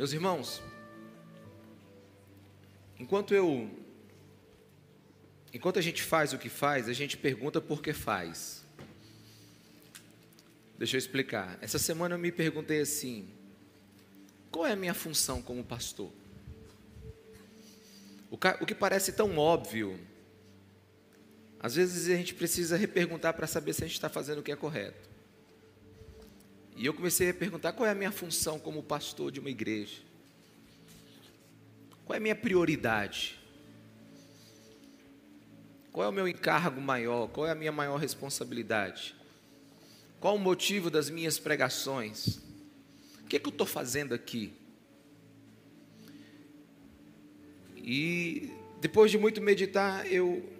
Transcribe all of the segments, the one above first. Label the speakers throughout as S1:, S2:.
S1: Meus irmãos, enquanto eu enquanto a gente faz o que faz, a gente pergunta por que faz. Deixa eu explicar. Essa semana eu me perguntei assim: qual é a minha função como pastor? O que parece tão óbvio, às vezes a gente precisa reperguntar para saber se a gente está fazendo o que é correto. E eu comecei a perguntar qual é a minha função como pastor de uma igreja. Qual é a minha prioridade? Qual é o meu encargo maior? Qual é a minha maior responsabilidade? Qual o motivo das minhas pregações? O que, é que eu estou fazendo aqui? E depois de muito meditar, eu,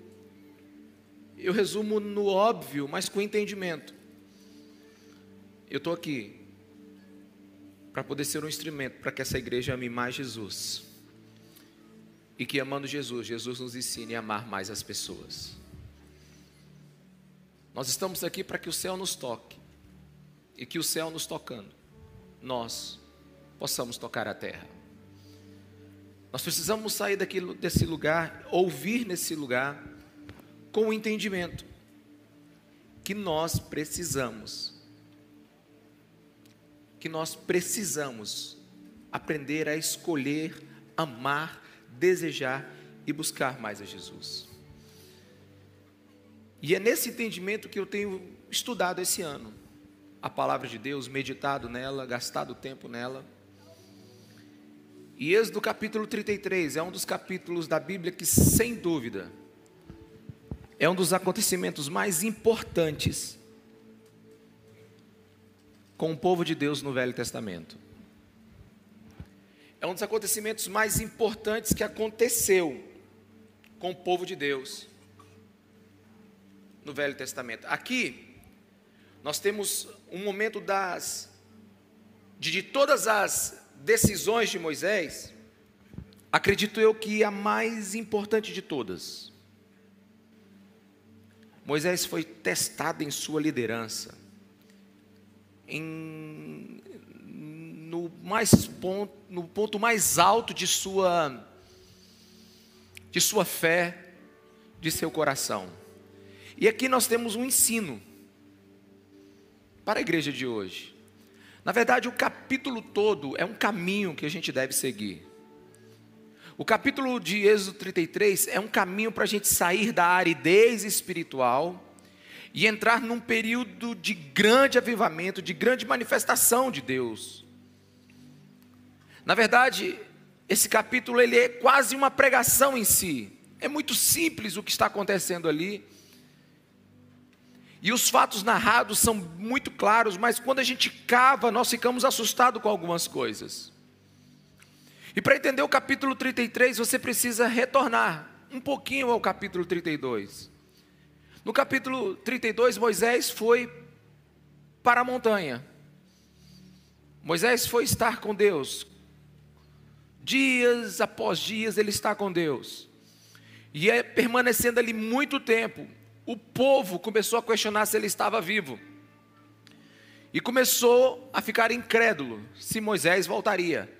S1: eu resumo no óbvio, mas com entendimento. Eu estou aqui para poder ser um instrumento para que essa igreja ame mais Jesus. E que amando Jesus, Jesus nos ensine a amar mais as pessoas. Nós estamos aqui para que o céu nos toque. E que o céu nos tocando, nós possamos tocar a terra. Nós precisamos sair daqui, desse lugar, ouvir nesse lugar, com o entendimento que nós precisamos que nós precisamos aprender a escolher, amar, desejar e buscar mais a Jesus. E é nesse entendimento que eu tenho estudado esse ano a palavra de Deus, meditado nela, gastado tempo nela. E Êxodo capítulo 33 é um dos capítulos da Bíblia que, sem dúvida, é um dos acontecimentos mais importantes com o povo de Deus no Velho Testamento. É um dos acontecimentos mais importantes que aconteceu com o povo de Deus no Velho Testamento. Aqui nós temos um momento das de, de todas as decisões de Moisés, acredito eu que a mais importante de todas. Moisés foi testado em sua liderança em, no, mais ponto, no ponto mais alto de sua, de sua fé, de seu coração. E aqui nós temos um ensino para a igreja de hoje. Na verdade, o capítulo todo é um caminho que a gente deve seguir. O capítulo de Êxodo 33 é um caminho para a gente sair da aridez espiritual e entrar num período de grande avivamento, de grande manifestação de Deus. Na verdade, esse capítulo ele é quase uma pregação em si. É muito simples o que está acontecendo ali. E os fatos narrados são muito claros, mas quando a gente cava, nós ficamos assustados com algumas coisas. E para entender o capítulo 33, você precisa retornar um pouquinho ao capítulo 32. No capítulo 32, Moisés foi para a montanha. Moisés foi estar com Deus. Dias após dias ele está com Deus. E é permanecendo ali muito tempo. O povo começou a questionar se ele estava vivo. E começou a ficar incrédulo se Moisés voltaria.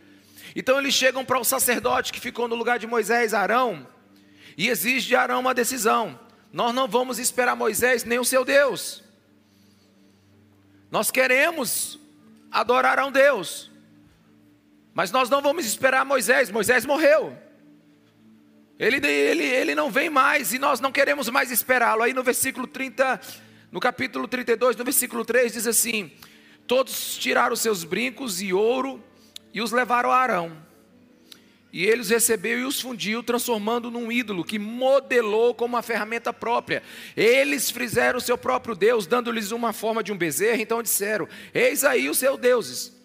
S1: Então eles chegam para o sacerdote que ficou no lugar de Moisés, Arão, e exige de Arão uma decisão. Nós não vamos esperar Moisés nem o seu Deus. Nós queremos adorar a um Deus. Mas nós não vamos esperar Moisés. Moisés morreu. Ele, ele, ele não vem mais e nós não queremos mais esperá-lo. Aí no versículo 30, no capítulo 32, no versículo 3, diz assim: Todos tiraram seus brincos e ouro e os levaram a Arão. E ele os recebeu e os fundiu, transformando num ídolo que modelou como uma ferramenta própria. Eles fizeram o seu próprio Deus, dando-lhes uma forma de um bezerro. Então disseram: Eis aí os seus deuses.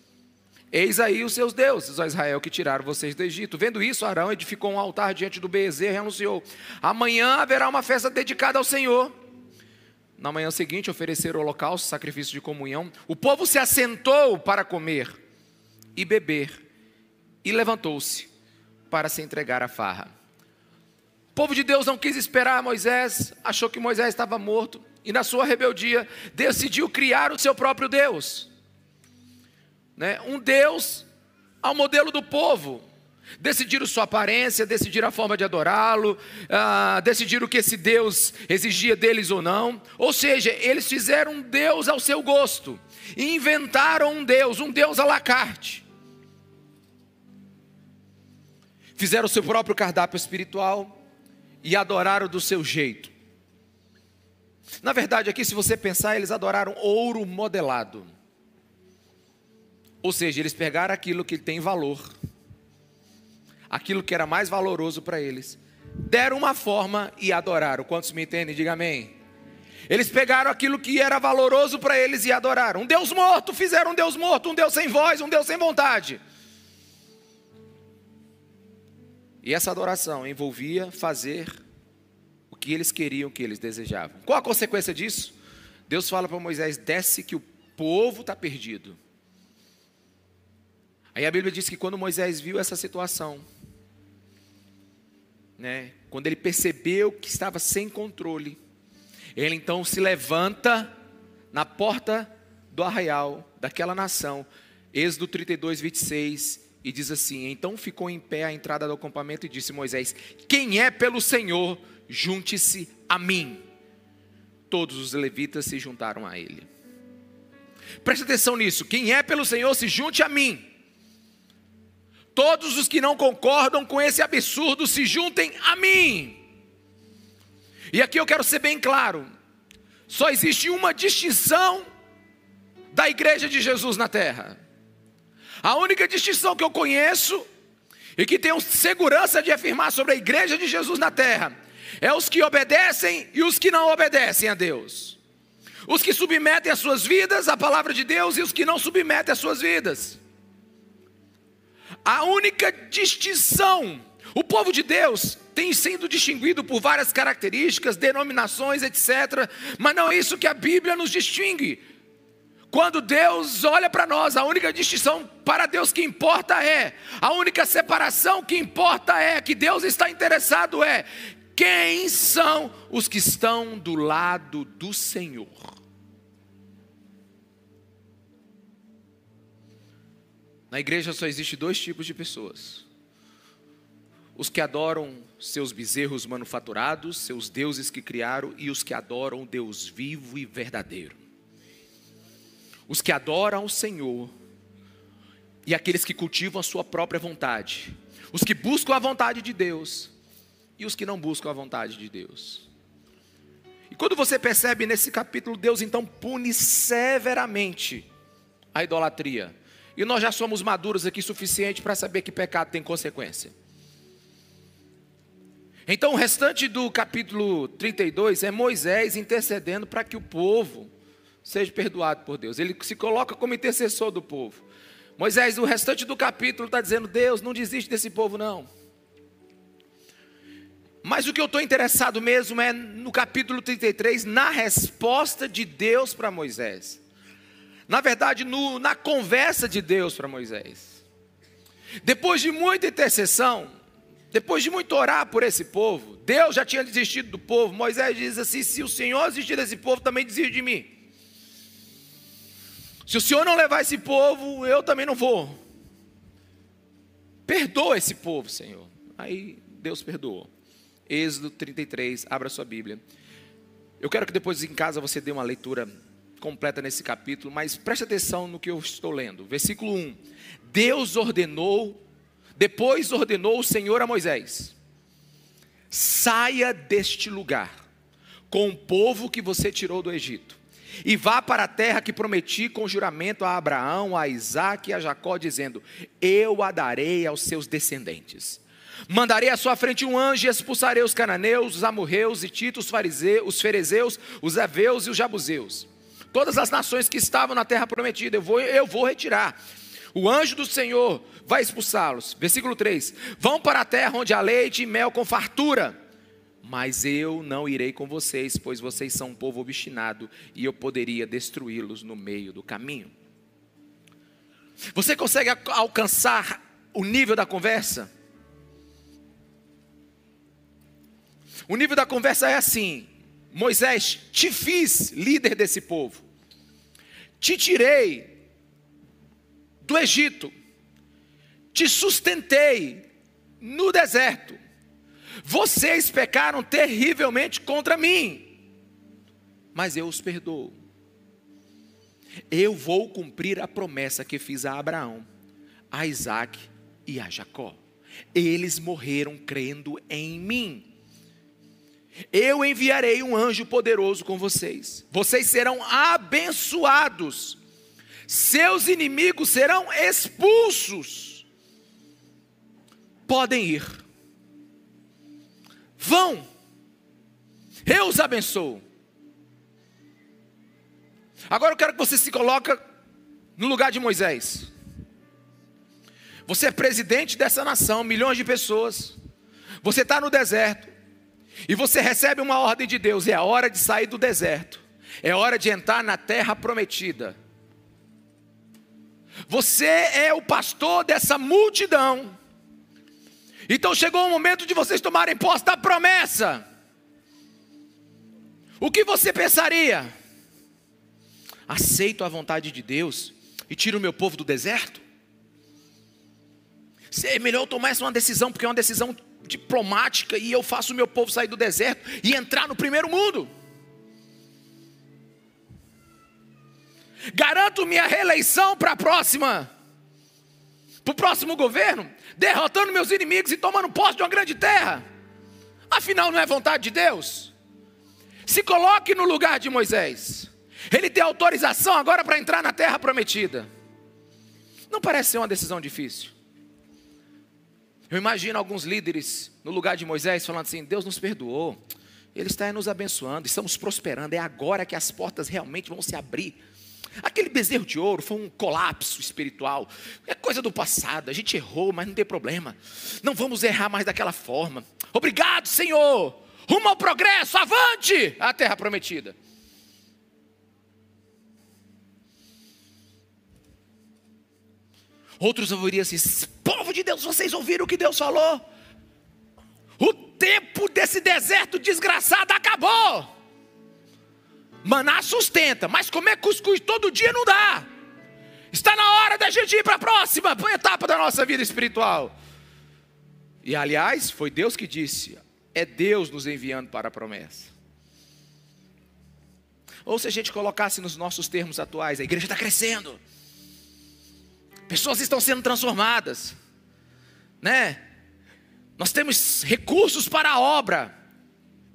S1: Eis aí os seus deuses, ó Israel, que tiraram vocês do Egito. Vendo isso, Arão edificou um altar diante do bezerro e anunciou: Amanhã haverá uma festa dedicada ao Senhor. Na manhã seguinte, ofereceram holocausto, sacrifício de comunhão. O povo se assentou para comer e beber, e levantou-se para se entregar à farra. O povo de Deus não quis esperar Moisés, achou que Moisés estava morto, e na sua rebeldia decidiu criar o seu próprio Deus. Né? Um Deus ao modelo do povo. Decidiram sua aparência, decidiram a forma de adorá-lo, ah, decidiram o que esse Deus exigia deles ou não. Ou seja, eles fizeram um Deus ao seu gosto, e inventaram um Deus, um Deus à la carte. Fizeram o seu próprio cardápio espiritual e adoraram do seu jeito. Na verdade, aqui, se você pensar, eles adoraram ouro modelado. Ou seja, eles pegaram aquilo que tem valor aquilo que era mais valoroso para eles, deram uma forma e adoraram. Quantos me entendem? Diga amém. Eles pegaram aquilo que era valoroso para eles e adoraram. Um Deus morto, fizeram um Deus morto, um Deus sem voz, um Deus sem vontade. E essa adoração envolvia fazer o que eles queriam, o que eles desejavam. Qual a consequência disso? Deus fala para Moisés: desce que o povo está perdido. Aí a Bíblia diz que quando Moisés viu essa situação, né, quando ele percebeu que estava sem controle, ele então se levanta na porta do arraial daquela nação, Êxodo 32, 26, e diz assim: Então ficou em pé à entrada do acampamento e disse Moisés: Quem é pelo Senhor, junte-se a mim. Todos os levitas se juntaram a ele. Preste atenção nisso: quem é pelo Senhor, se junte a mim. Todos os que não concordam com esse absurdo se juntem a mim. E aqui eu quero ser bem claro: só existe uma distinção da igreja de Jesus na terra. A única distinção que eu conheço e que tenho segurança de afirmar sobre a igreja de Jesus na terra é os que obedecem e os que não obedecem a Deus. Os que submetem as suas vidas à palavra de Deus e os que não submetem as suas vidas. A única distinção, o povo de Deus tem sido distinguido por várias características, denominações, etc. Mas não é isso que a Bíblia nos distingue. Quando Deus olha para nós, a única distinção para Deus que importa é, a única separação que importa é, que Deus está interessado é, quem são os que estão do lado do Senhor. Na igreja só existe dois tipos de pessoas: os que adoram seus bezerros manufaturados, seus deuses que criaram, e os que adoram o Deus vivo e verdadeiro. Os que adoram o Senhor e aqueles que cultivam a sua própria vontade, os que buscam a vontade de Deus e os que não buscam a vontade de Deus. E quando você percebe nesse capítulo, Deus então pune severamente a idolatria. E nós já somos maduros aqui suficiente para saber que pecado tem consequência. Então, o restante do capítulo 32 é Moisés intercedendo para que o povo seja perdoado por Deus. Ele se coloca como intercessor do povo. Moisés, o restante do capítulo está dizendo: Deus, não desiste desse povo, não. Mas o que eu estou interessado mesmo é no capítulo 33, na resposta de Deus para Moisés. Na verdade, no, na conversa de Deus para Moisés. Depois de muita intercessão, depois de muito orar por esse povo, Deus já tinha desistido do povo. Moisés diz assim: se o Senhor desistir desse povo, também desiste de mim. Se o Senhor não levar esse povo, eu também não vou. Perdoa esse povo, Senhor. Aí Deus perdoou. Êxodo 33, abra sua Bíblia. Eu quero que depois em casa você dê uma leitura completa nesse capítulo, mas preste atenção no que eu estou lendo. Versículo 1. Deus ordenou, depois ordenou o Senhor a Moisés: saia deste lugar com o povo que você tirou do Egito, e vá para a terra que prometi com juramento a Abraão, a Isaac e a Jacó, dizendo: Eu a darei aos seus descendentes. Mandarei à sua frente um anjo e expulsarei os cananeus, os amorreus, os titos, os fariseus, os ferezeus, os heveus e os jabuzeus todas as nações que estavam na terra prometida, eu vou, eu vou retirar. O anjo do Senhor vai expulsá-los. Versículo 3: Vão para a terra onde há leite e mel com fartura. Mas eu não irei com vocês, pois vocês são um povo obstinado e eu poderia destruí-los no meio do caminho. Você consegue alcançar o nível da conversa? O nível da conversa é assim: Moisés, te fiz líder desse povo te tirei do Egito, te sustentei no deserto. Vocês pecaram terrivelmente contra mim, mas eu os perdoo. Eu vou cumprir a promessa que fiz a Abraão, a Isaac e a Jacó. Eles morreram crendo em mim. Eu enviarei um anjo poderoso com vocês. Vocês serão abençoados. Seus inimigos serão expulsos. Podem ir. Vão. Eu os abençoo. Agora eu quero que você se coloque no lugar de Moisés. Você é presidente dessa nação, milhões de pessoas. Você está no deserto. E você recebe uma ordem de Deus: é a hora de sair do deserto. É hora de entrar na terra prometida. Você é o pastor dessa multidão. Então chegou o momento de vocês tomarem posse da promessa. O que você pensaria? Aceito a vontade de Deus e tiro o meu povo do deserto? É melhor eu tomar essa uma decisão, porque é uma decisão diplomática e eu faço o meu povo sair do deserto e entrar no primeiro mundo. Garanto minha reeleição para a próxima, para o próximo governo, derrotando meus inimigos e tomando posse de uma grande terra. Afinal, não é vontade de Deus? Se coloque no lugar de Moisés. Ele tem autorização agora para entrar na terra prometida. Não parece ser uma decisão difícil. Eu imagino alguns líderes no lugar de Moisés falando assim: Deus nos perdoou, Ele está nos abençoando, estamos prosperando, é agora que as portas realmente vão se abrir. Aquele bezerro de ouro foi um colapso espiritual, é coisa do passado, a gente errou, mas não tem problema, não vamos errar mais daquela forma. Obrigado, Senhor, rumo ao progresso, avante a terra prometida. Outros ouviriam assim: povo de Deus, vocês ouviram o que Deus falou? O tempo desse deserto desgraçado acabou. Maná sustenta, mas comer cuscuz todo dia não dá. Está na hora da gente ir para a próxima etapa da nossa vida espiritual. E aliás, foi Deus que disse: é Deus nos enviando para a promessa. Ou se a gente colocasse nos nossos termos atuais, a igreja está crescendo. Pessoas estão sendo transformadas, né? Nós temos recursos para a obra.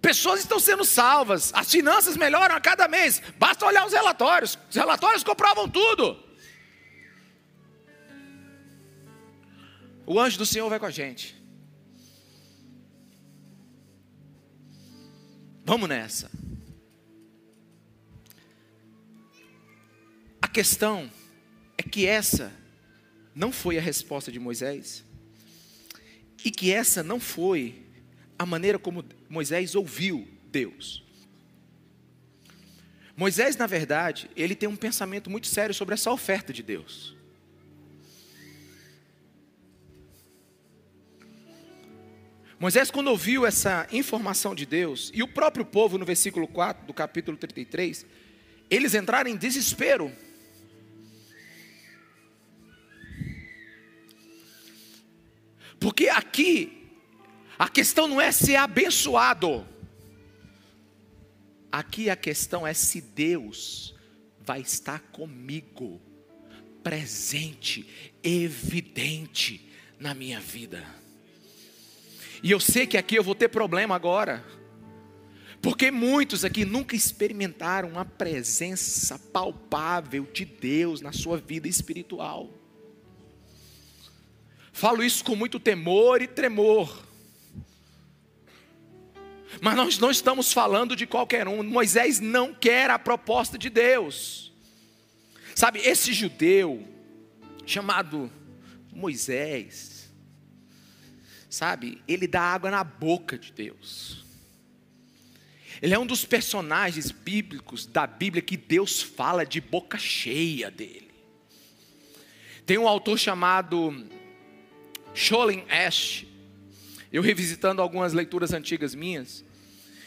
S1: Pessoas estão sendo salvas, as finanças melhoram a cada mês. Basta olhar os relatórios. Os relatórios comprovam tudo. O anjo do Senhor vai com a gente. Vamos nessa. A questão é que essa não foi a resposta de Moisés, e que essa não foi a maneira como Moisés ouviu Deus. Moisés, na verdade, ele tem um pensamento muito sério sobre essa oferta de Deus. Moisés, quando ouviu essa informação de Deus, e o próprio povo, no versículo 4 do capítulo 33, eles entraram em desespero. Porque aqui, a questão não é ser abençoado, aqui a questão é se Deus vai estar comigo, presente, evidente na minha vida. E eu sei que aqui eu vou ter problema agora. Porque muitos aqui nunca experimentaram a presença palpável de Deus na sua vida espiritual. Falo isso com muito temor e tremor. Mas nós não estamos falando de qualquer um. Moisés não quer a proposta de Deus. Sabe, esse judeu chamado Moisés, sabe, ele dá água na boca de Deus. Ele é um dos personagens bíblicos da Bíblia que Deus fala de boca cheia dele. Tem um autor chamado Sholem Ash, eu revisitando algumas leituras antigas minhas,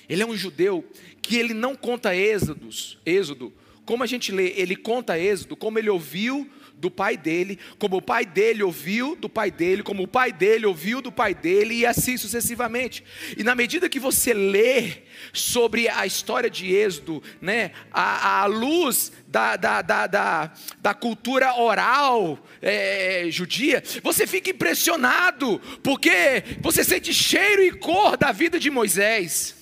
S1: ele é um judeu que ele não conta êxodos, êxodo, como a gente lê, ele conta êxodo, como ele ouviu do pai dele, como o pai dele ouviu do pai dele, como o pai dele ouviu do pai dele, e assim sucessivamente. E na medida que você lê sobre a história de Êxodo, né, à, luz da, da, da, da, da cultura oral é, judia, você fica impressionado, porque você sente cheiro e cor da vida de Moisés.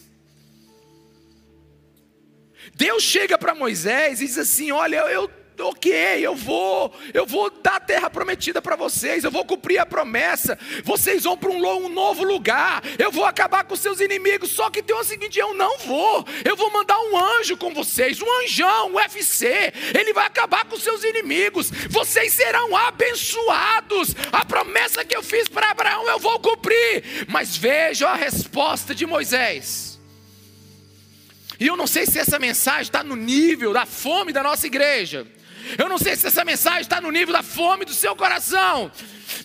S1: Deus chega para Moisés e diz assim: Olha, eu ok, eu vou, eu vou dar a terra prometida para vocês, eu vou cumprir a promessa, vocês vão para um, um, novo lugar, eu vou acabar com seus inimigos, só que tem o seguinte, eu não vou, eu vou mandar um anjo com vocês, um anjão, um UFC, ele vai acabar com seus inimigos, vocês serão abençoados, a promessa que eu fiz para Abraão eu vou cumprir, mas veja a resposta de Moisés, e eu não sei se essa mensagem está no nível da fome da nossa igreja. Eu não sei se essa mensagem está no nível da fome do seu coração.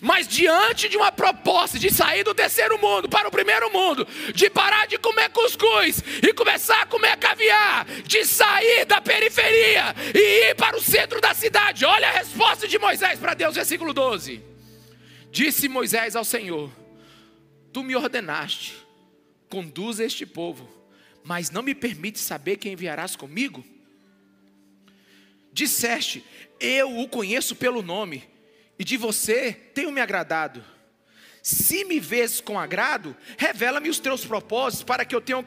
S1: Mas diante de uma proposta de sair do terceiro mundo para o primeiro mundo, de parar de comer cuscuz e começar a comer caviar, de sair da periferia e ir para o centro da cidade. Olha a resposta de Moisés para Deus, versículo 12. Disse Moisés ao Senhor: Tu me ordenaste, conduza este povo, mas não me permite saber quem enviarás comigo? Disseste: Eu o conheço pelo nome, e de você tenho me agradado. Se me vês com agrado, revela-me os teus propósitos para que eu tenha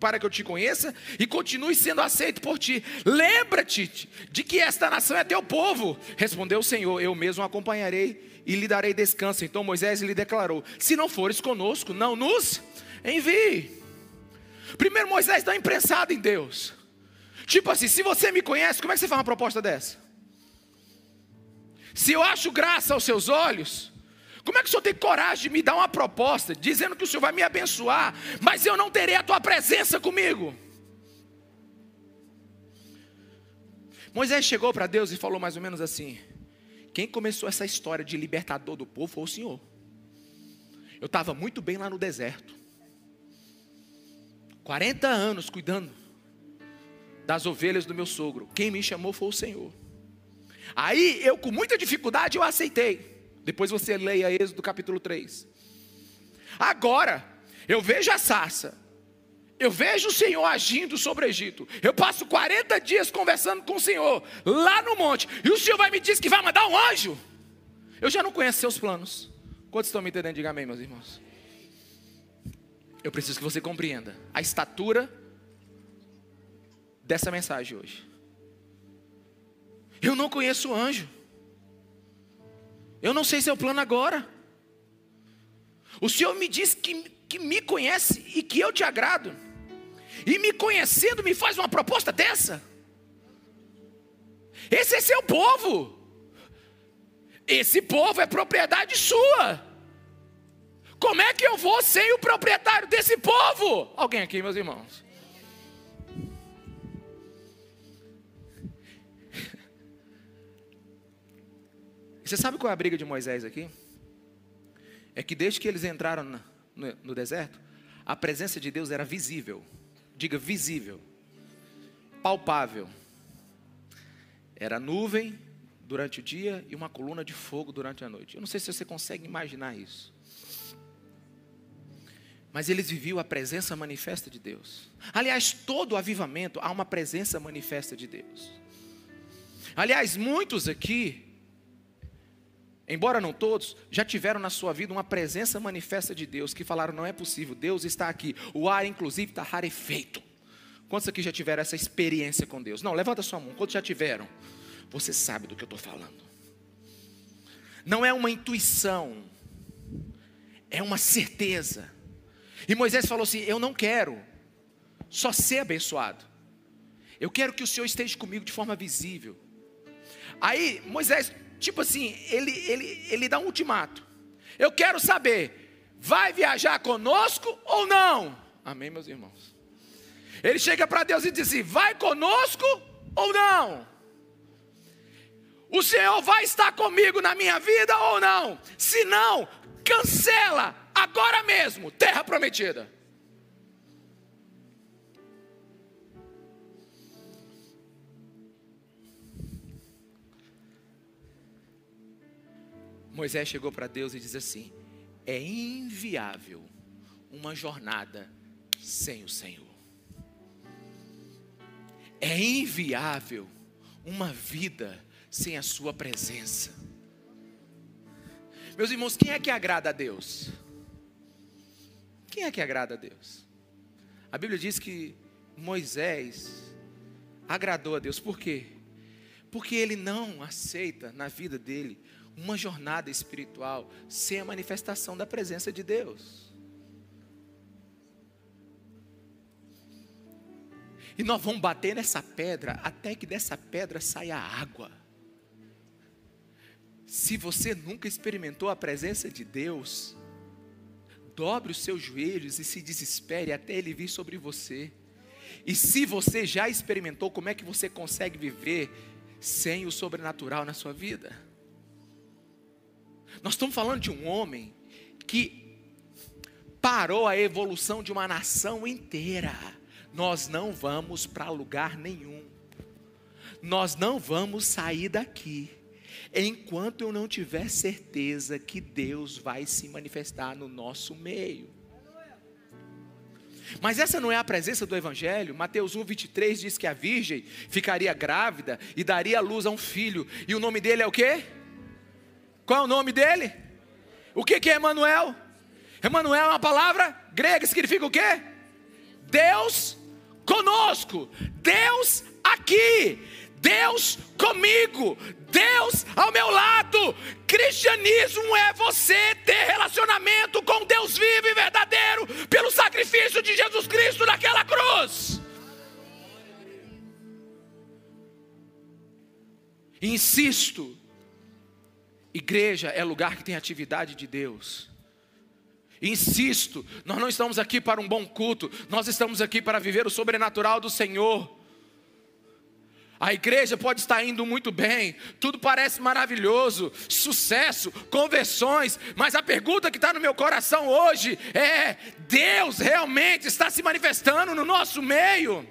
S1: para que eu te conheça e continue sendo aceito por ti. Lembra-te de que esta nação é teu povo. Respondeu o Senhor: Eu mesmo acompanharei e lhe darei descanso. Então Moisés lhe declarou: Se não fores conosco, não nos envie. Primeiro Moisés está imprensado em Deus. Tipo assim, se você me conhece, como é que você faz uma proposta dessa? Se eu acho graça aos seus olhos, como é que o senhor tem coragem de me dar uma proposta, dizendo que o senhor vai me abençoar, mas eu não terei a tua presença comigo? Moisés chegou para Deus e falou mais ou menos assim: Quem começou essa história de libertador do povo foi o Senhor. Eu estava muito bem lá no deserto, 40 anos cuidando das ovelhas do meu sogro. Quem me chamou foi o Senhor. Aí eu, com muita dificuldade, eu aceitei. Depois você leia Êxodo capítulo 3. Agora, eu vejo a sarça. Eu vejo o Senhor agindo sobre o Egito. Eu passo 40 dias conversando com o Senhor lá no monte. E o Senhor vai me dizer que vai mandar um anjo. Eu já não conheço seus planos. Quantos estão me entendendo? Diga amém, meus irmãos. Eu preciso que você compreenda a estatura dessa mensagem hoje. Eu não conheço o anjo. Eu não sei seu plano agora. O Senhor me diz que, que me conhece e que eu te agrado. E me conhecendo, me faz uma proposta dessa. Esse é seu povo. Esse povo é propriedade sua. Como é que eu vou sem o proprietário desse povo? Alguém aqui, meus irmãos? Você sabe qual é a briga de Moisés aqui? É que desde que eles entraram no, no, no deserto, a presença de Deus era visível. Diga visível, palpável. Era nuvem durante o dia e uma coluna de fogo durante a noite. Eu não sei se você consegue imaginar isso. Mas eles viviam a presença manifesta de Deus. Aliás, todo avivamento há uma presença manifesta de Deus. Aliás, muitos aqui embora não todos, já tiveram na sua vida uma presença manifesta de Deus, que falaram: não é possível, Deus está aqui. O ar, inclusive, está rarefeito. Quantos aqui já tiveram essa experiência com Deus? Não, levanta sua mão. Quantos já tiveram? Você sabe do que eu estou falando. Não é uma intuição, é uma certeza. E Moisés falou assim: Eu não quero só ser abençoado, eu quero que o Senhor esteja comigo de forma visível. Aí Moisés tipo assim, ele, ele, ele dá um ultimato. Eu quero saber, vai viajar conosco ou não? Amém, meus irmãos? Ele chega para Deus e diz assim: vai conosco ou não? O Senhor vai estar comigo na minha vida ou não? Se não, cancela agora mesmo, terra prometida. Moisés chegou para Deus e diz assim: é inviável uma jornada sem o Senhor. É inviável uma vida sem a Sua presença. Meus irmãos, quem é que agrada a Deus? Quem é que agrada a Deus? A Bíblia diz que Moisés agradou a Deus, por quê? Porque ele não aceita na vida dele uma jornada espiritual sem a manifestação da presença de Deus. E nós vamos bater nessa pedra até que dessa pedra saia água. Se você nunca experimentou a presença de Deus, dobre os seus joelhos e se desespere até Ele vir sobre você. E se você já experimentou, como é que você consegue viver sem o sobrenatural na sua vida? Nós estamos falando de um homem que parou a evolução de uma nação inteira. Nós não vamos para lugar nenhum. Nós não vamos sair daqui enquanto eu não tiver certeza que Deus vai se manifestar no nosso meio. Mas essa não é a presença do Evangelho. Mateus 1, 23 diz que a virgem ficaria grávida e daria luz a um filho. E o nome dele é o quê? Qual é o nome dele? O que, que é Emanuel? Emanuel é uma palavra grega, significa o quê? Deus conosco, Deus aqui, Deus comigo, Deus ao meu lado. Cristianismo é você ter relacionamento com Deus vivo e verdadeiro pelo sacrifício de Jesus Cristo naquela cruz. Insisto, igreja é lugar que tem atividade de Deus. Insisto, nós não estamos aqui para um bom culto, nós estamos aqui para viver o sobrenatural do Senhor. A igreja pode estar indo muito bem, tudo parece maravilhoso, sucesso, conversões, mas a pergunta que está no meu coração hoje é: Deus realmente está se manifestando no nosso meio?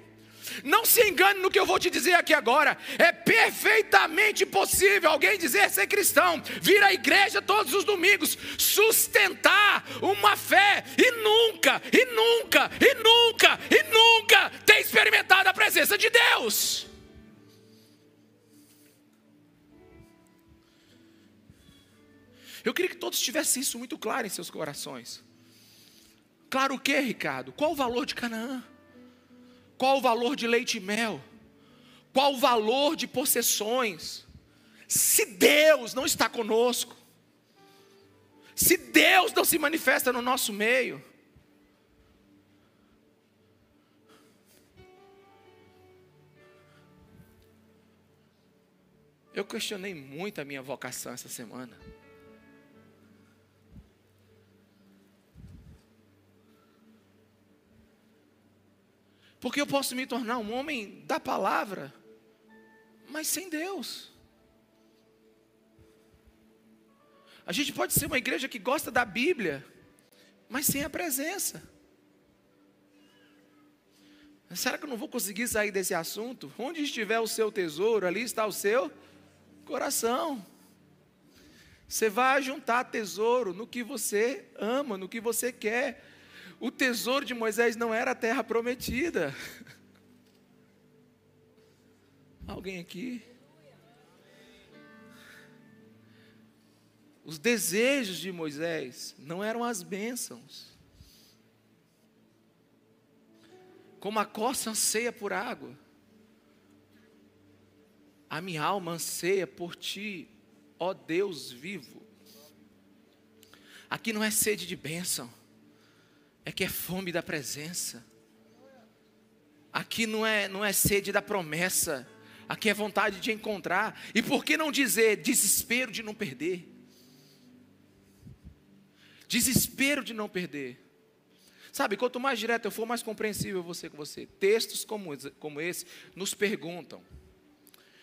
S1: Não se engane no que eu vou te dizer aqui agora. É perfeitamente possível alguém dizer ser cristão, vir à igreja todos os domingos, sustentar uma fé e nunca, e nunca, e nunca, e nunca ter experimentado a presença de Deus. Eu queria que todos tivessem isso muito claro em seus corações. Claro o que, Ricardo? Qual o valor de Canaã? Qual o valor de leite e mel? Qual o valor de possessões? Se Deus não está conosco, se Deus não se manifesta no nosso meio, eu questionei muito a minha vocação essa semana. Porque eu posso me tornar um homem da palavra, mas sem Deus. A gente pode ser uma igreja que gosta da Bíblia, mas sem a presença. Será que eu não vou conseguir sair desse assunto? Onde estiver o seu tesouro, ali está o seu coração. Você vai juntar tesouro no que você ama, no que você quer. O tesouro de Moisés não era a terra prometida. Alguém aqui? Os desejos de Moisés não eram as bênçãos. Como a costa anseia por água, a minha alma anseia por ti, ó Deus vivo. Aqui não é sede de bênção é que é fome da presença. Aqui não é, não é sede da promessa, aqui é vontade de encontrar. E por que não dizer desespero de não perder? Desespero de não perder. Sabe, quanto mais direto eu for, mais compreensível eu vou ser com você. Textos como, como esse nos perguntam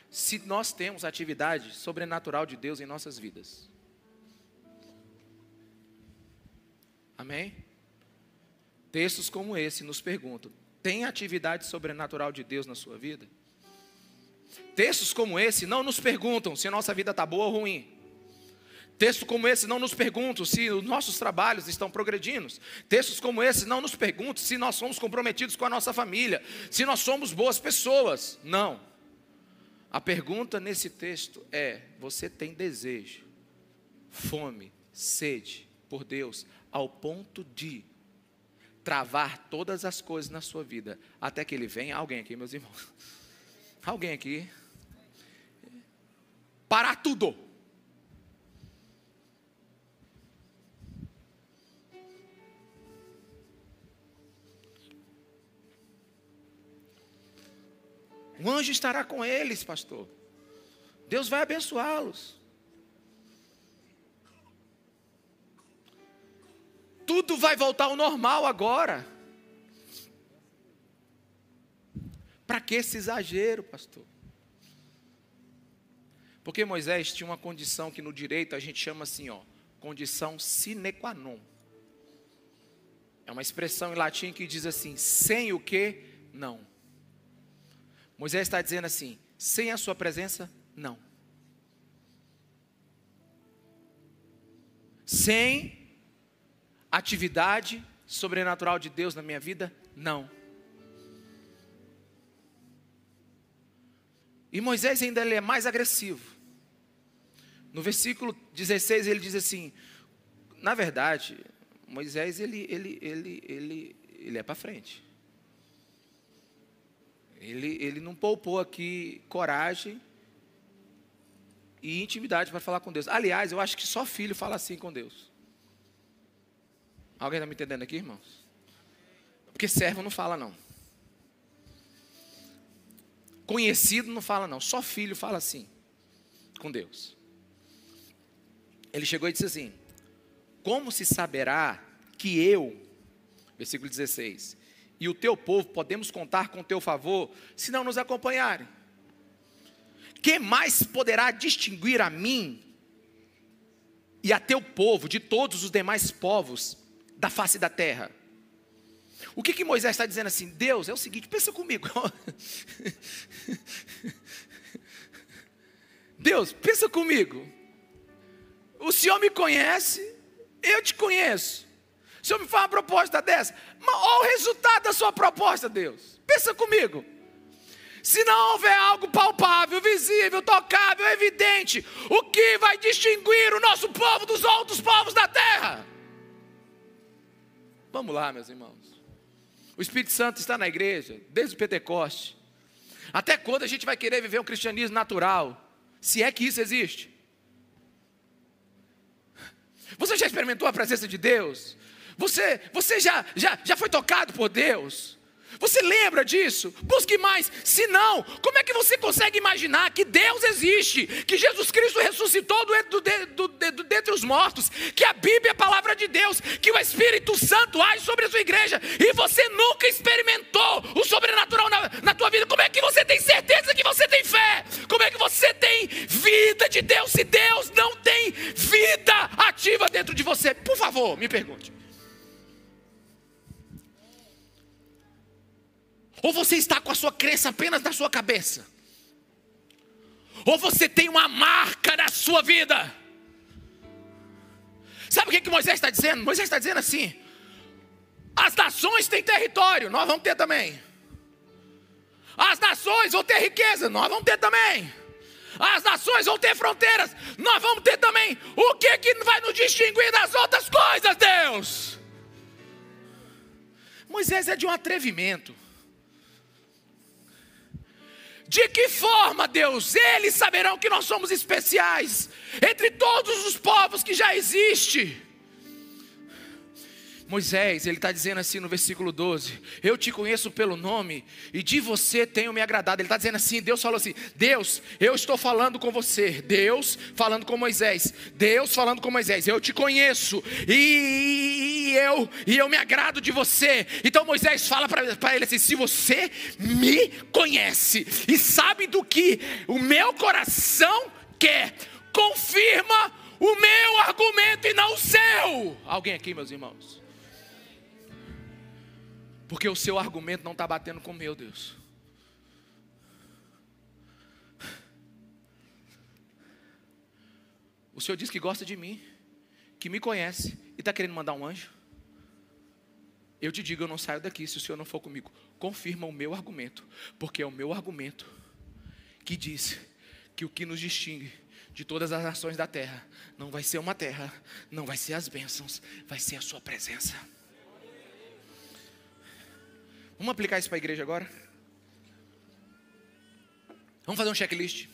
S1: se nós temos atividade sobrenatural de Deus em nossas vidas. Amém? Textos como esse nos perguntam: tem atividade sobrenatural de Deus na sua vida? Textos como esse não nos perguntam se a nossa vida está boa ou ruim. Textos como esse não nos perguntam se os nossos trabalhos estão progredindo. Textos como esse não nos perguntam se nós somos comprometidos com a nossa família, se nós somos boas pessoas. Não. A pergunta nesse texto é: você tem desejo, fome, sede por Deus, ao ponto de travar todas as coisas na sua vida, até que Ele venha? Alguém aqui, meus irmãos? Alguém aqui? Parar tudo. O anjo estará com eles, pastor. Deus vai abençoá-los. Tudo vai voltar ao normal agora. Para que esse exagero, pastor? Porque Moisés tinha uma condição que no direito a gente chama assim, ó, condição sine qua non. É uma expressão em latim que diz assim: sem o que, não. Moisés está dizendo assim: sem a sua presença, não. Sem atividade sobrenatural de Deus na minha vida, não. E Moisés ainda ele é mais agressivo. No versículo 16 ele diz assim: na verdade, Moisés ele ele ele ele ele é para frente. Ele, ele não poupou aqui coragem e intimidade para falar com Deus. Aliás, eu acho que só filho fala assim com Deus. Alguém está me entendendo aqui, irmãos? Porque servo não fala, não. Conhecido não fala, não. Só filho fala assim com Deus. Ele chegou e disse assim: Como se saberá que eu, versículo 16, e o teu povo podemos contar com o teu favor, se não nos acompanharem. Que mais poderá distinguir a mim e a teu povo de todos os demais povos da face da terra? O que, que Moisés está dizendo assim? Deus, é o seguinte, pensa comigo. Deus, pensa comigo. O Senhor me conhece, eu te conheço. O Senhor me faz uma proposta dessa. Mas olha o resultado da sua proposta, Deus. Pensa comigo. Se não houver algo palpável, visível, tocável, evidente, o que vai distinguir o nosso povo dos outros povos da terra? Vamos lá, meus irmãos. O Espírito Santo está na igreja, desde o Pentecoste. Até quando a gente vai querer viver um cristianismo natural? Se é que isso existe. Você já experimentou a presença de Deus? Você, você já, já, já foi tocado por Deus? Você lembra disso? Busque mais. Se não, como é que você consegue imaginar que Deus existe, que Jesus Cristo ressuscitou do, do, do, do, dentre os mortos, que a Bíblia é a palavra de Deus, que o Espírito Santo age sobre a sua igreja e você nunca experimentou o sobrenatural na, na tua vida? Como é que você tem certeza que você tem fé? Como é que você tem vida de Deus se Deus não tem vida ativa dentro de você? Por favor, me pergunte. Ou você está com a sua crença apenas na sua cabeça? Ou você tem uma marca na sua vida? Sabe o que, que Moisés está dizendo? Moisés está dizendo assim: as nações têm território, nós vamos ter também. As nações vão ter riqueza, nós vamos ter também. As nações vão ter fronteiras, nós vamos ter também. O que que vai nos distinguir das outras coisas, Deus? Moisés é de um atrevimento. De que forma, Deus, eles saberão que nós somos especiais entre todos os povos que já existem? Moisés, ele está dizendo assim no versículo 12: Eu te conheço pelo nome e de você tenho me agradado. Ele está dizendo assim: Deus falou assim: Deus, eu estou falando com você. Deus falando com Moisés. Deus falando com Moisés. Eu te conheço e eu, e eu me agrado de você. Então Moisés fala para ele assim: Se você me conhece e sabe do que o meu coração quer, confirma o meu argumento e não o seu. Alguém aqui, meus irmãos? Porque o seu argumento não está batendo com o meu, Deus. O Senhor diz que gosta de mim, que me conhece e está querendo mandar um anjo. Eu te digo, eu não saio daqui se o Senhor não for comigo. Confirma o meu argumento, porque é o meu argumento que diz que o que nos distingue de todas as nações da terra não vai ser uma terra, não vai ser as bênçãos, vai ser a sua presença. Vamos aplicar isso para a igreja agora? Vamos fazer um checklist.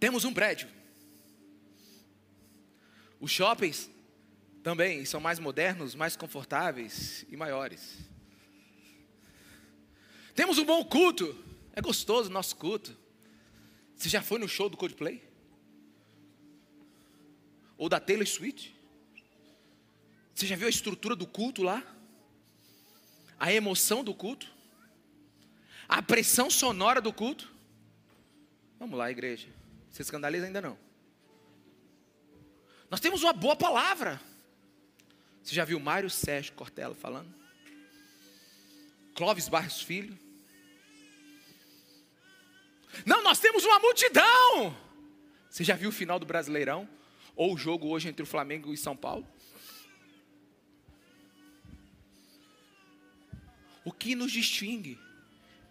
S1: Temos um prédio. Os shoppings também são mais modernos, mais confortáveis e maiores. Temos um bom culto. É gostoso o nosso culto. Você já foi no show do Coldplay? Ou da Taylor Swift? Você já viu a estrutura do culto lá? A emoção do culto? A pressão sonora do culto? Vamos lá, igreja. Você escandaliza ainda não? Nós temos uma boa palavra. Você já viu Mário Sérgio Cortella falando? Clóvis Barros Filho? Não, nós temos uma multidão. Você já viu o final do Brasileirão? Ou o jogo hoje entre o Flamengo e São Paulo? O que nos distingue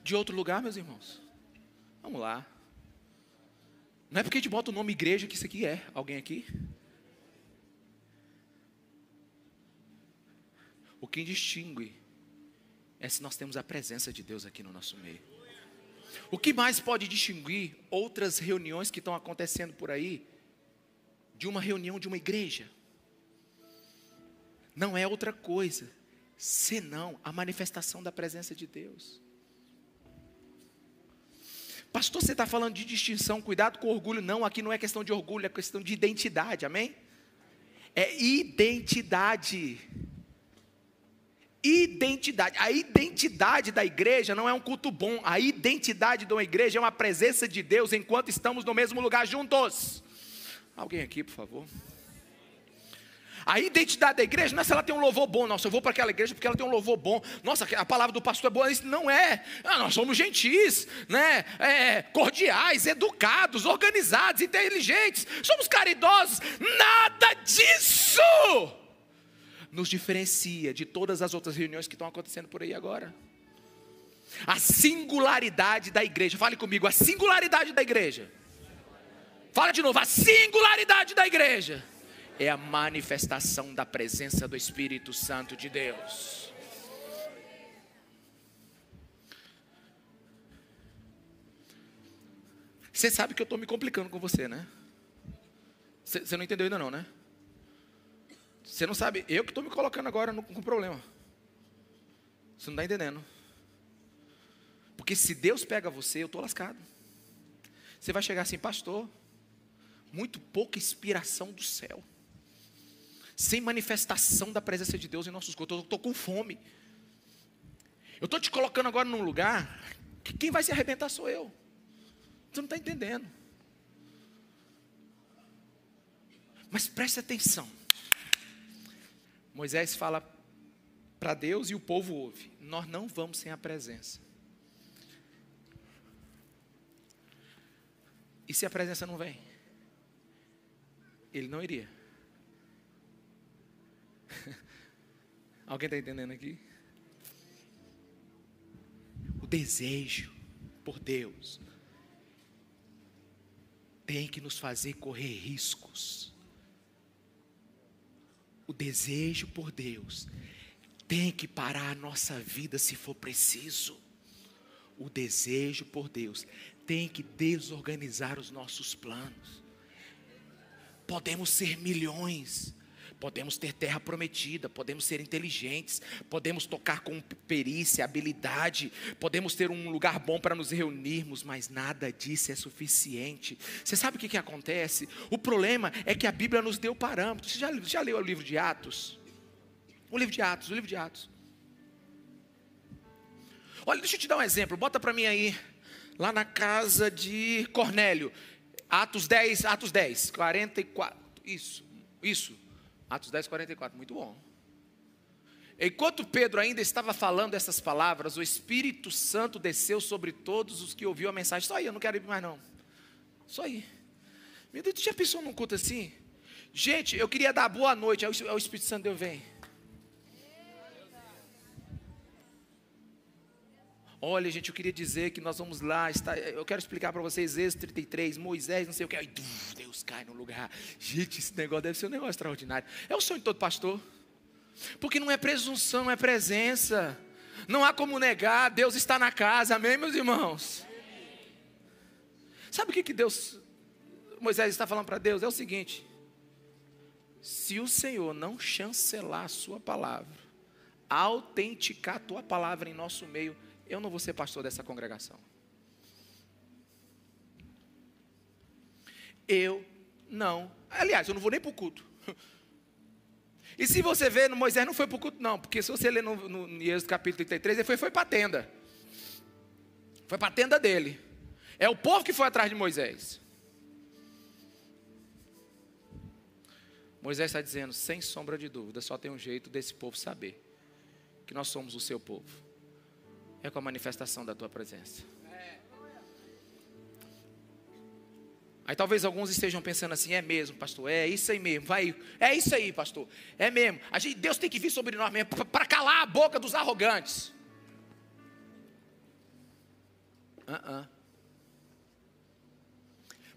S1: de outro lugar, meus irmãos? Vamos lá. Não é porque a gente bota o nome igreja que isso aqui é. Alguém aqui? O que distingue é se nós temos a presença de Deus aqui no nosso meio. O que mais pode distinguir outras reuniões que estão acontecendo por aí de uma reunião de uma igreja? Não é outra coisa senão a manifestação da presença de Deus. Pastor, você está falando de distinção, cuidado com orgulho. Não, aqui não é questão de orgulho, é questão de identidade, amém? É identidade identidade. A identidade da igreja não é um culto bom. A identidade de uma igreja é uma presença de Deus enquanto estamos no mesmo lugar juntos. Alguém aqui, por favor. A identidade da igreja não é se ela tem um louvor bom. Nossa, eu vou para aquela igreja porque ela tem um louvor bom. Nossa, a palavra do pastor é boa. Isso não é. Ah, nós somos gentis, né? É, cordiais, educados, organizados, inteligentes. Somos caridosos. Nada disso nos diferencia de todas as outras reuniões que estão acontecendo por aí agora. A singularidade da igreja, fale comigo, a singularidade da igreja. Fala de novo, a singularidade da igreja é a manifestação da presença do Espírito Santo de Deus. Você sabe que eu estou me complicando com você, né? Você não entendeu ainda não, né? Você não sabe, eu que estou me colocando agora no, com problema. Você não está entendendo. Porque se Deus pega você, eu estou lascado. Você vai chegar assim, pastor, muito pouca inspiração do céu. Sem manifestação da presença de Deus em nossos corpos. Eu estou com fome. Eu estou te colocando agora num lugar que quem vai se arrebentar sou eu. Você não está entendendo. Mas preste atenção. Moisés fala para Deus e o povo ouve: Nós não vamos sem a presença. E se a presença não vem? Ele não iria. Alguém está entendendo aqui? O desejo por Deus tem que nos fazer correr riscos o desejo por Deus tem que parar a nossa vida se for preciso. O desejo por Deus tem que desorganizar os nossos planos. Podemos ser milhões, podemos ter terra prometida, podemos ser inteligentes, podemos tocar com perícia, habilidade, podemos ter um lugar bom para nos reunirmos, mas nada disso é suficiente. Você sabe o que, que acontece? O problema é que a Bíblia nos deu parâmetros. Você já, já leu o livro de Atos? O livro de Atos, o livro de Atos. Olha, deixa eu te dar um exemplo, bota para mim aí, lá na casa de Cornélio, Atos 10, Atos 10, 44, isso, isso. Atos 10, 44, muito bom. Enquanto Pedro ainda estava falando essas palavras, o Espírito Santo desceu sobre todos os que ouviu a mensagem. Só aí, eu não quero ir mais não. Só aí. Meu Deus, tu já pensou num culto assim? Gente, eu queria dar boa noite. Aí o Espírito Santo Deus vem. Olha, gente, eu queria dizer que nós vamos lá. Está, eu quero explicar para vocês, Êxodo 33, Moisés, não sei o que. Deus cai no lugar. Gente, esse negócio deve ser um negócio extraordinário. É o sonho de todo pastor. Porque não é presunção, é presença. Não há como negar, Deus está na casa, amém, meus irmãos? Sabe o que, que Deus, Moisés está falando para Deus? É o seguinte: se o Senhor não chancelar a sua palavra, autenticar a tua palavra em nosso meio, eu não vou ser pastor dessa congregação. Eu não. Aliás, eu não vou nem para o culto. E se você vê, Moisés não foi para o culto, não, porque se você ler no, no, no Êxodo capítulo 33, ele foi, foi para a tenda. Foi para a tenda dele. É o povo que foi atrás de Moisés. Moisés está dizendo, sem sombra de dúvida, só tem um jeito desse povo saber que nós somos o seu povo. É com a manifestação da tua presença. Aí talvez alguns estejam pensando assim, é mesmo, pastor, é isso aí mesmo, vai, é isso aí, pastor, é mesmo. A gente, Deus tem que vir sobre nós mesmo para calar a boca dos arrogantes. Uh -uh.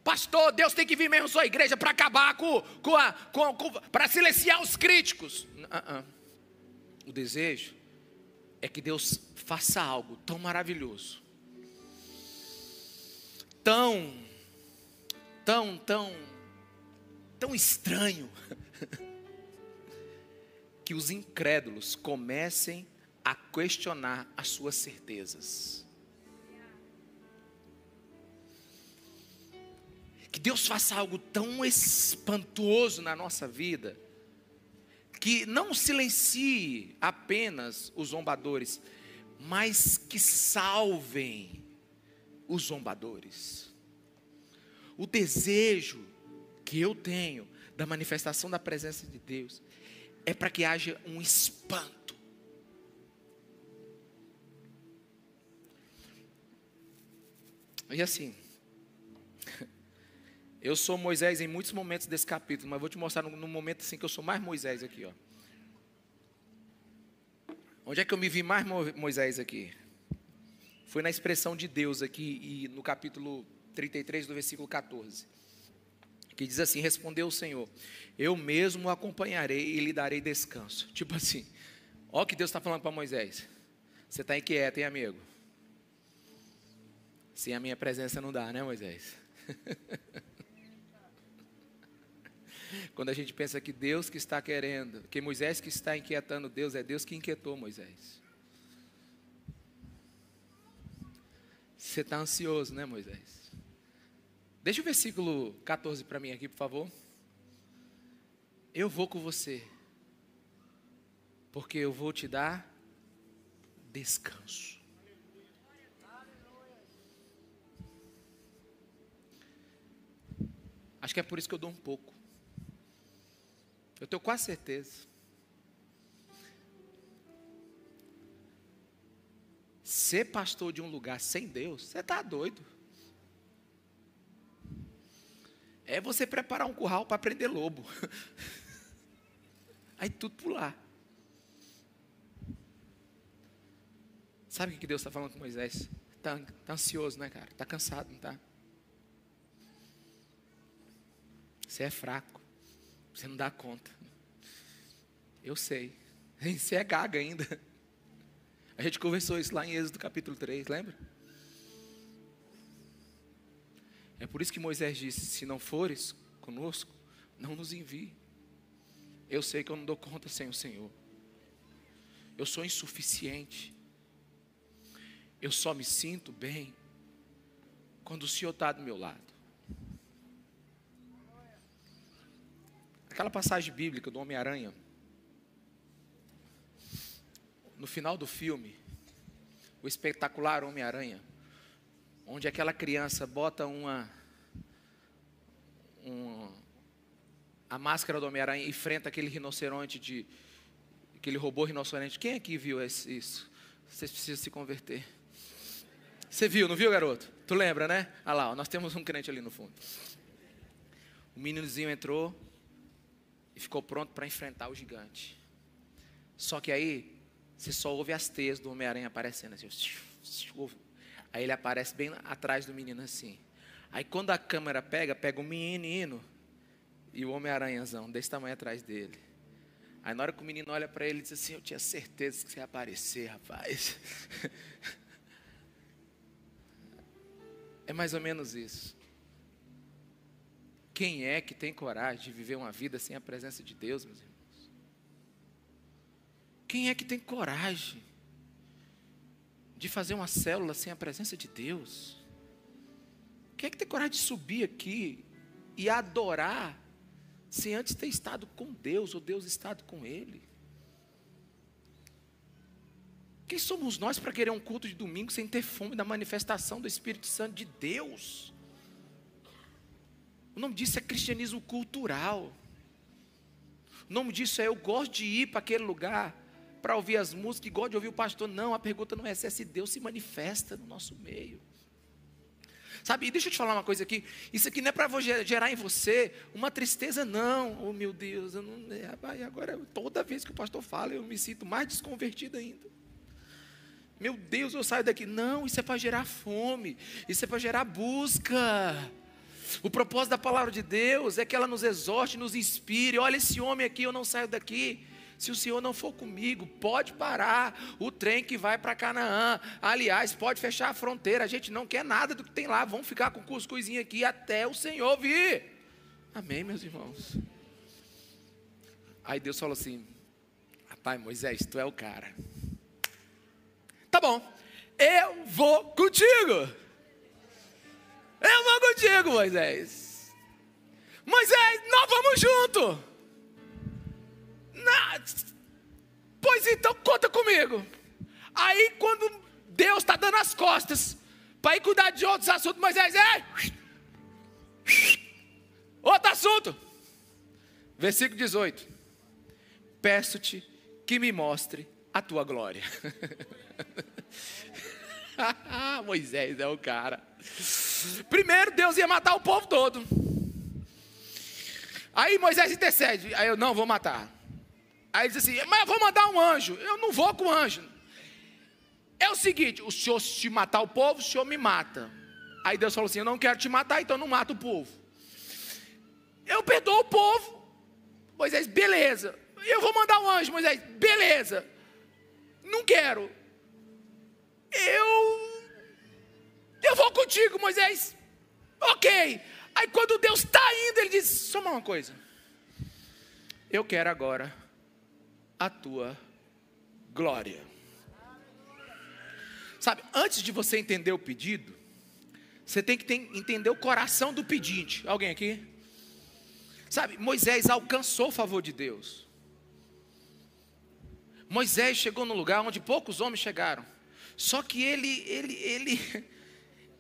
S1: Pastor, Deus tem que vir mesmo sua igreja para acabar com, com a, com, com para silenciar os críticos. Uh o desejo é que Deus faça algo tão maravilhoso, tão, tão, tão, tão estranho, que os incrédulos comecem a questionar as suas certezas. Que Deus faça algo tão espantoso na nossa vida, que não silencie apenas os zombadores, mas que salvem os zombadores. O desejo que eu tenho da manifestação da presença de Deus é para que haja um espanto. E assim, eu sou Moisés em muitos momentos desse capítulo, mas vou te mostrar no, momento assim que eu sou mais Moisés aqui, ó. Onde é que eu me vi mais Moisés aqui? Foi na expressão de Deus aqui e no capítulo 33 do versículo 14. Que diz assim: Respondeu o Senhor: Eu mesmo o acompanharei e lhe darei descanso. Tipo assim, ó o que Deus está falando para Moisés. Você está inquieto, hein, amigo? Sem a minha presença não dá, né, Moisés? Quando a gente pensa que Deus que está querendo, que Moisés que está inquietando Deus, é Deus que inquietou Moisés. Você está ansioso, né, Moisés? Deixa o versículo 14 para mim aqui, por favor. Eu vou com você, porque eu vou te dar descanso. Acho que é por isso que eu dou um pouco. Eu tenho quase certeza. Ser pastor de um lugar sem Deus, você está doido. É você preparar um curral para prender lobo. Aí tudo pular. Sabe o que Deus está falando com Moisés? Está tá ansioso, né, cara? Está cansado, não está? Você é fraco. Você não dá conta. Eu sei. Você é gaga ainda. A gente conversou isso lá em Êxodo capítulo 3, lembra? É por isso que Moisés disse: Se não fores conosco, não nos envie. Eu sei que eu não dou conta sem o Senhor. Eu sou insuficiente. Eu só me sinto bem quando o Senhor está do meu lado. Aquela passagem bíblica do Homem-Aranha, no final do filme, o espetacular Homem-Aranha, onde aquela criança bota uma, uma a máscara do Homem-Aranha e enfrenta aquele rinoceronte de aquele robô rinoceronte. Quem aqui viu isso? Vocês precisam se converter. Você viu, não viu, garoto? Tu lembra, né? Olha lá, ó, nós temos um crente ali no fundo. O meninozinho entrou e ficou pronto para enfrentar o gigante. Só que aí, você só ouve as teias do Homem-Aranha aparecendo assim. Aí ele aparece bem atrás do menino assim. Aí quando a câmera pega, pega o menino e o Homem-Aranhazão, desse tamanho atrás dele. Aí na hora que o menino olha para ele, diz assim: Eu tinha certeza que você ia aparecer, rapaz. É mais ou menos isso. Quem é que tem coragem de viver uma vida sem a presença de Deus, meus irmãos? Quem é que tem coragem de fazer uma célula sem a presença de Deus? Quem é que tem coragem de subir aqui e adorar sem antes ter estado com Deus ou Deus estado com ele? Quem somos nós para querer um culto de domingo sem ter fome da manifestação do Espírito Santo de Deus? O nome disso é cristianismo cultural. O nome disso é eu gosto de ir para aquele lugar para ouvir as músicas gosto de ouvir o pastor. Não, a pergunta não é se é se Deus se manifesta no nosso meio. Sabe, deixa eu te falar uma coisa aqui. Isso aqui não é para gerar em você uma tristeza, não. Oh meu Deus, eu não, é, agora toda vez que o pastor fala, eu me sinto mais desconvertido ainda. Meu Deus, eu saio daqui. Não, isso é para gerar fome, isso é para gerar busca. O propósito da palavra de Deus é que ela nos exorte, nos inspire. Olha esse homem aqui, eu não saio daqui. Se o Senhor não for comigo, pode parar o trem que vai para Canaã. Aliás, pode fechar a fronteira. A gente não quer nada do que tem lá. Vamos ficar com cuscuzinho aqui até o Senhor vir. Amém, meus irmãos. Aí Deus falou assim: Rapaz, Moisés, tu é o cara. Tá bom, eu vou contigo. Eu vou contigo, Moisés. Moisés, nós vamos junto. Na... Pois então, conta comigo. Aí, quando Deus está dando as costas para ir cuidar de outros assuntos, Moisés, é. Outro assunto. Versículo 18: Peço-te que me mostre a tua glória. Moisés é o cara. Primeiro, Deus ia matar o povo todo. Aí Moisés intercede. Aí eu não vou matar. Aí ele diz assim: Mas eu vou mandar um anjo. Eu não vou com anjo. É o seguinte: o senhor, se matar o povo, o senhor me mata. Aí Deus falou assim: Eu não quero te matar, então não mata o povo. Eu perdoo o povo. Moisés, beleza. Eu vou mandar um anjo, Moisés, beleza. Não quero. Eu. Eu vou contigo, Moisés. Ok. Aí quando Deus está indo, ele diz: Só uma coisa. Eu quero agora a tua glória. Sabe, antes de você entender o pedido, você tem que ter, entender o coração do pedinte. Alguém aqui? Sabe, Moisés alcançou o favor de Deus. Moisés chegou num lugar onde poucos homens chegaram. Só que ele, ele, ele,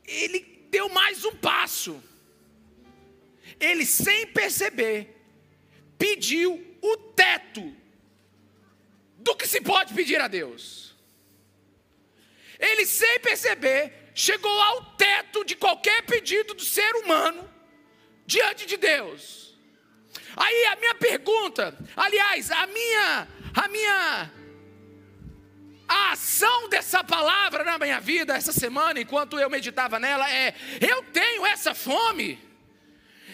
S1: ele deu mais um passo. Ele, sem perceber, pediu o teto do que se pode pedir a Deus. Ele, sem perceber, chegou ao teto de qualquer pedido do ser humano diante de Deus. Aí a minha pergunta, aliás, a minha a minha a ação dessa palavra na minha vida essa semana, enquanto eu meditava nela, é: eu tenho essa fome,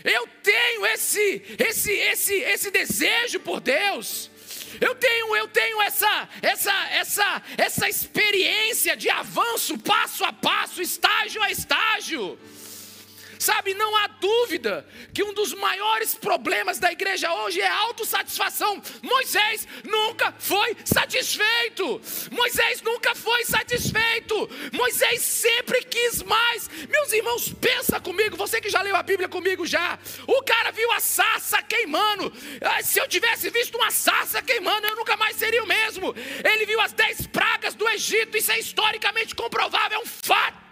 S1: eu tenho esse, esse, esse, esse desejo por Deus, eu tenho, eu tenho essa, essa, essa, essa experiência de avanço passo a passo, estágio a estágio. Sabe, não há dúvida que um dos maiores problemas da igreja hoje é a autossatisfação. Moisés nunca foi satisfeito. Moisés nunca foi satisfeito. Moisés sempre quis mais. Meus irmãos, pensa comigo, você que já leu a Bíblia comigo já. O cara viu a sarça queimando. Ah, se eu tivesse visto uma sarça queimando, eu nunca mais seria o mesmo. Ele viu as dez Egito, isso é historicamente comprovável, é um fato.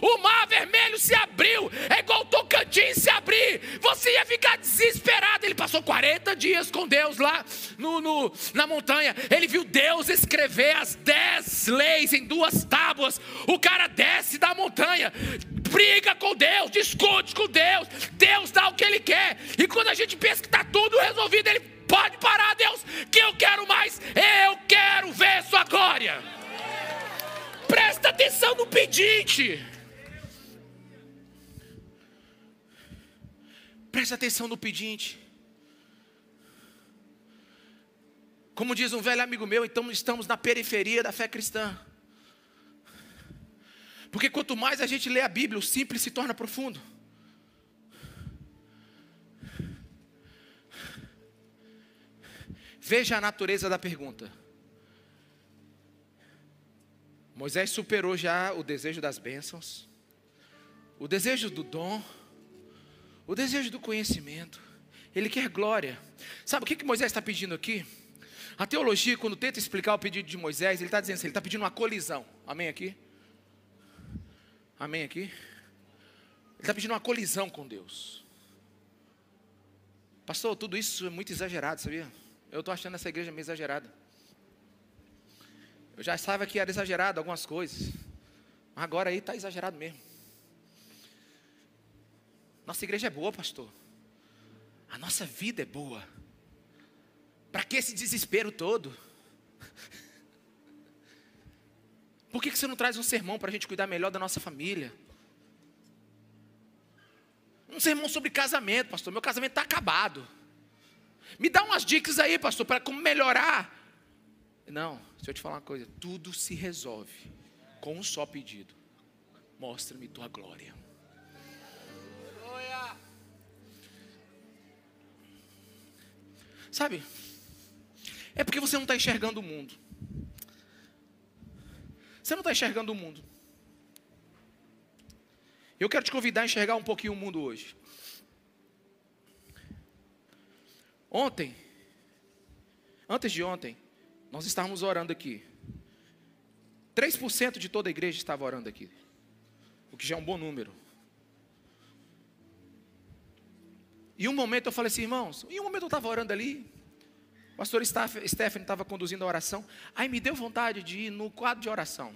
S1: O mar vermelho se abriu é igual o Tocantins se abrir, você ia ficar desesperado. Ele passou 40 dias com Deus lá no, no, na montanha. Ele viu Deus escrever as 10 leis em duas tábuas. O cara desce da montanha, briga com Deus, discute com Deus. Deus dá o que Ele quer. E quando a gente pensa que está tudo resolvido, Ele pode parar, Deus, que eu quero mais. Eu quero ver Sua glória. Presta atenção no pedinte. Presta atenção no pedinte. Como diz um velho amigo meu, então estamos na periferia da fé cristã. Porque quanto mais a gente lê a Bíblia, o simples se torna profundo. Veja a natureza da pergunta. Moisés superou já o desejo das bênçãos, o desejo do dom, o desejo do conhecimento. Ele quer glória. Sabe o que, que Moisés está pedindo aqui? A teologia, quando tenta explicar o pedido de Moisés, ele está dizendo assim: ele está pedindo uma colisão. Amém aqui? Amém aqui? Ele está pedindo uma colisão com Deus. Pastor, tudo isso é muito exagerado, sabia? Eu estou achando essa igreja meio exagerada. Eu já sabia que era exagerado algumas coisas. Mas agora aí está exagerado mesmo. Nossa igreja é boa, pastor. A nossa vida é boa. Para que esse desespero todo? Por que, que você não traz um sermão para a gente cuidar melhor da nossa família? Um sermão sobre casamento, pastor. Meu casamento está acabado. Me dá umas dicas aí, pastor, para como melhorar. Não, deixa eu te falar uma coisa: tudo se resolve com um só pedido: mostra-me tua glória. Sabe? É porque você não está enxergando o mundo. Você não está enxergando o mundo. Eu quero te convidar a enxergar um pouquinho o mundo hoje. Ontem, antes de ontem, nós estávamos orando aqui. 3% de toda a igreja estava orando aqui. O que já é um bom número. E um momento eu falei assim, irmãos, e um momento eu estava orando ali, o pastor Stephanie estava conduzindo a oração. Aí me deu vontade de ir no quadro de oração.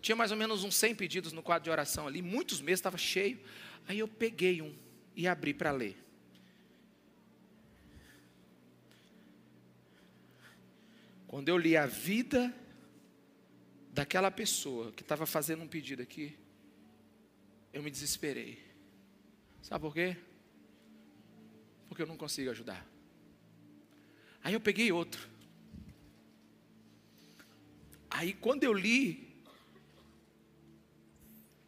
S1: Tinha mais ou menos uns 100 pedidos no quadro de oração ali, muitos meses, estava cheio. Aí eu peguei um e abri para ler. Quando eu li a vida daquela pessoa que estava fazendo um pedido aqui, eu me desesperei. Sabe por quê? Porque eu não consigo ajudar. Aí eu peguei outro. Aí quando eu li,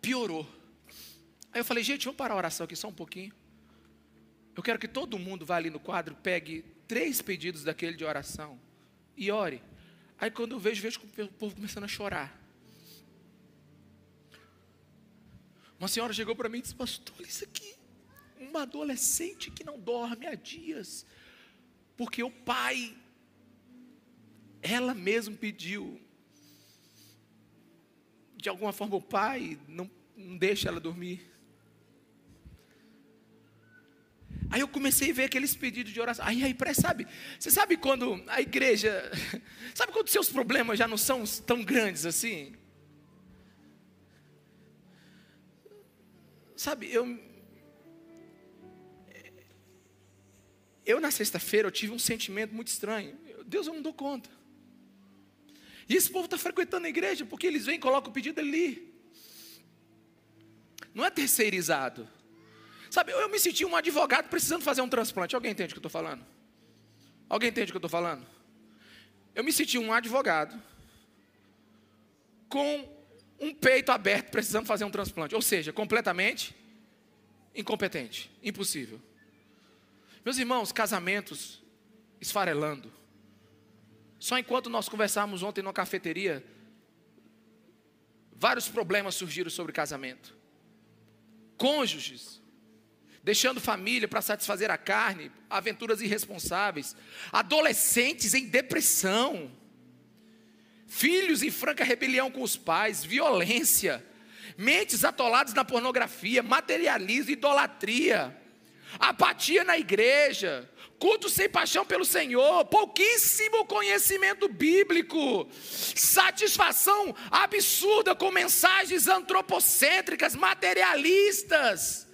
S1: piorou. Aí eu falei, gente, vamos parar a oração aqui só um pouquinho. Eu quero que todo mundo vá ali no quadro, pegue três pedidos daquele de oração e ore. Aí quando eu vejo, vejo o povo começando a chorar. Uma senhora chegou para mim e disse, pastor, olha isso aqui. Uma adolescente que não dorme há dias porque o pai, ela mesma pediu. De alguma forma o pai não, não deixa ela dormir. Aí eu comecei a ver aqueles pedidos de oração. Aí, aí, sabe, você sabe quando a igreja, sabe quando seus problemas já não são tão grandes assim? Sabe, eu Eu, na sexta-feira, eu tive um sentimento muito estranho. Deus, eu não dou conta. E esse povo está frequentando a igreja porque eles vêm e colocam o pedido ali. Não é terceirizado. Sabe, eu, me senti um advogado precisando fazer um transplante. Alguém entende o que eu estou falando? Alguém entende o que eu estou falando? Eu me senti um advogado com um peito aberto precisando fazer um transplante. Ou seja, completamente incompetente, impossível. Meus irmãos, casamentos esfarelando. Só enquanto nós conversávamos ontem numa cafeteria, vários problemas surgiram sobre casamento. Cônjuges, deixando família para satisfazer a carne, aventuras irresponsáveis, adolescentes em depressão, filhos em franca rebelião com os pais, violência, mentes atoladas na pornografia, materialismo, idolatria apatia na igreja, culto sem paixão pelo Senhor, pouquíssimo conhecimento bíblico, satisfação absurda com mensagens antropocêntricas, materialistas,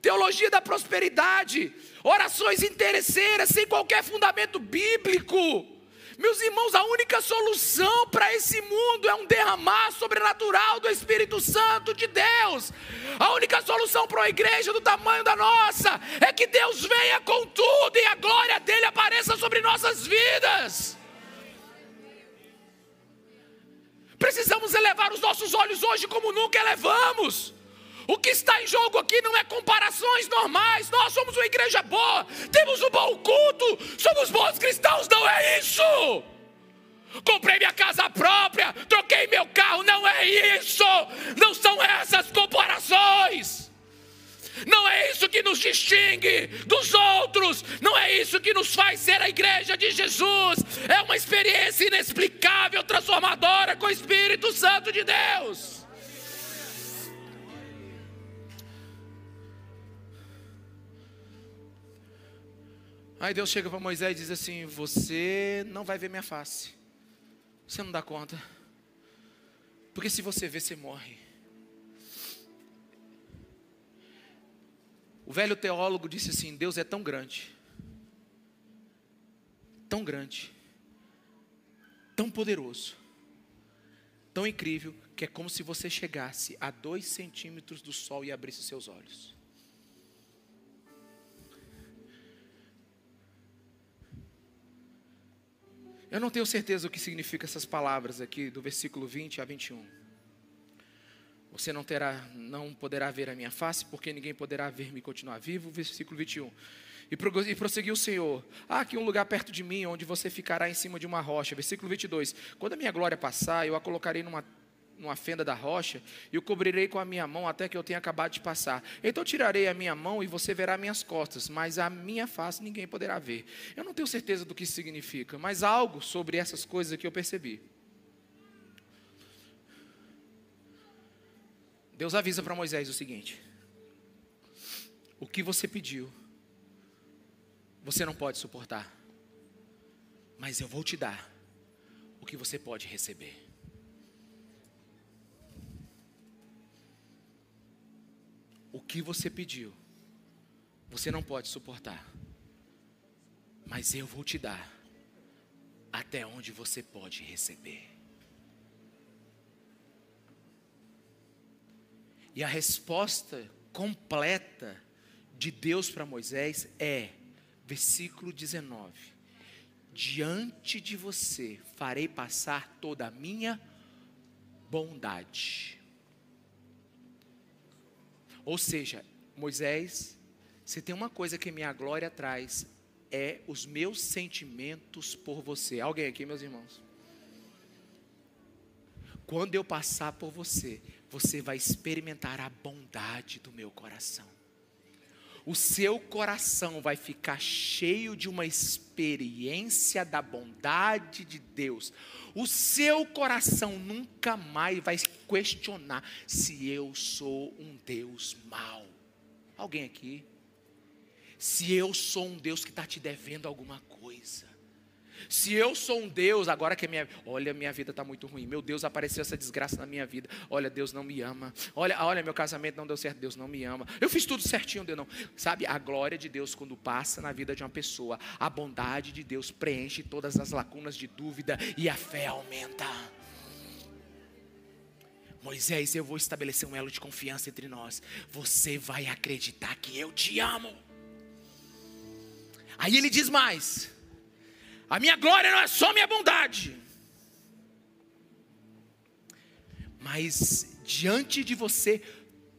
S1: teologia da prosperidade, orações interesseiras sem qualquer fundamento bíblico. Meus irmãos, a única solução para esse mundo é um derramar sobrenatural do Espírito Santo de Deus. A única solução para uma igreja do tamanho da nossa é que Deus venha com tudo e a glória dele apareça sobre nossas vidas. Precisamos elevar os nossos olhos hoje como nunca elevamos. O que está em jogo aqui não é comparações normais. Nós somos uma igreja boa, temos um bom culto, somos bons cristãos, não é isso. Comprei minha casa própria, troquei meu carro, não é isso. Não são essas comparações. Não é isso que nos distingue dos outros, não é isso que nos faz ser a igreja de Jesus. É uma experiência inexplicável, transformadora com o Espírito Santo de Deus. Aí Deus chega para Moisés e diz assim: Você não vai ver minha face. Você não dá conta. Porque se você ver, você morre. O velho teólogo disse assim: Deus é tão grande, tão grande, tão poderoso, tão incrível, que é como se você chegasse a dois centímetros do sol e abrisse seus olhos. Eu não tenho certeza o que significa essas palavras aqui do versículo 20 a 21. Você não terá, não poderá ver a minha face, porque ninguém poderá ver-me continuar vivo. Versículo 21. E prosseguiu o Senhor: Há aqui um lugar perto de mim, onde você ficará em cima de uma rocha. Versículo 22. Quando a minha glória passar, eu a colocarei numa numa fenda da rocha, e o cobrirei com a minha mão até que eu tenha acabado de passar. Então tirarei a minha mão e você verá minhas costas, mas a minha face ninguém poderá ver. Eu não tenho certeza do que isso significa, mas algo sobre essas coisas aqui eu percebi. Deus avisa para Moisés o seguinte: o que você pediu, você não pode suportar, mas eu vou te dar o que você pode receber. O que você pediu, você não pode suportar, mas eu vou te dar até onde você pode receber. E a resposta completa de Deus para Moisés é, versículo 19: Diante de você farei passar toda a minha bondade. Ou seja, Moisés, se tem uma coisa que minha glória traz, é os meus sentimentos por você. Alguém aqui, meus irmãos? Quando eu passar por você, você vai experimentar a bondade do meu coração o seu coração vai ficar cheio de uma experiência da bondade de Deus. O seu coração nunca mais vai questionar se eu sou um Deus mau. Alguém aqui? Se eu sou um Deus que está te devendo alguma coisa. Se eu sou um Deus, agora que minha, olha, minha vida está muito ruim. Meu Deus, apareceu essa desgraça na minha vida. Olha, Deus não me ama. Olha, olha, meu casamento não deu certo. Deus não me ama. Eu fiz tudo certinho, Deus não. Sabe, a glória de Deus quando passa na vida de uma pessoa, a bondade de Deus preenche todas as lacunas de dúvida e a fé aumenta. Moisés, eu vou estabelecer um elo de confiança entre nós. Você vai acreditar que eu te amo. Aí ele diz mais: a minha glória não é só minha bondade. Mas diante de você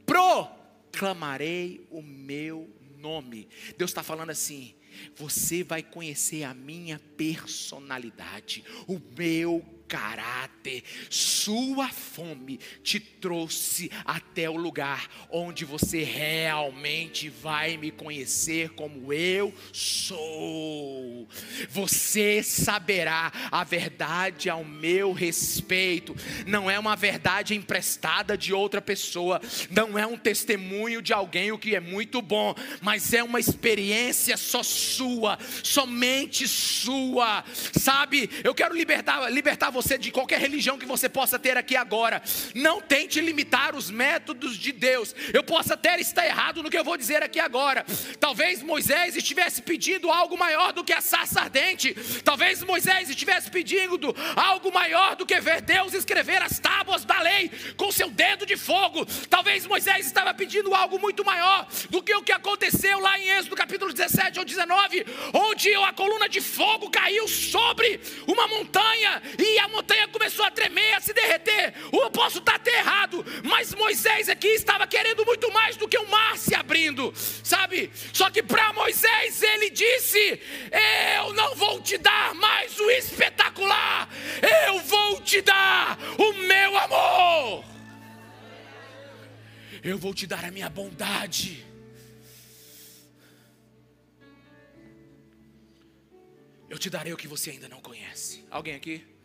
S1: proclamarei o meu nome. Deus está falando assim: você vai conhecer a minha personalidade, o meu caráter, sua fome te trouxe até o lugar onde você realmente vai me conhecer como eu sou. Você saberá a verdade ao meu respeito, não é uma verdade emprestada de outra pessoa, não é um testemunho de alguém o que é muito bom, mas é uma experiência só sua, somente sua. Sabe? Eu quero libertar libertar você de qualquer religião que você possa ter aqui agora. Não tente limitar os métodos de Deus. Eu posso até estar errado no que eu vou dizer aqui agora. Talvez Moisés estivesse pedindo algo maior do que a sarça ardente. Talvez Moisés estivesse pedindo algo maior do que ver Deus escrever as tábuas da lei com seu dedo de fogo. Talvez Moisés estava pedindo algo muito maior do que o que aconteceu lá em Êxodo capítulo 17 ou 19, onde a coluna de fogo caiu sobre uma montanha e a montanha começou a tremer, a se derreter. Eu posso estar até errado, mas Moisés aqui estava querendo muito mais do que o mar se abrindo, sabe? Só que para Moisés ele disse: Eu não vou te dar mais o espetacular, eu vou te dar o meu amor. Eu vou te dar a minha bondade. Eu te darei o que você ainda não conhece. Alguém aqui?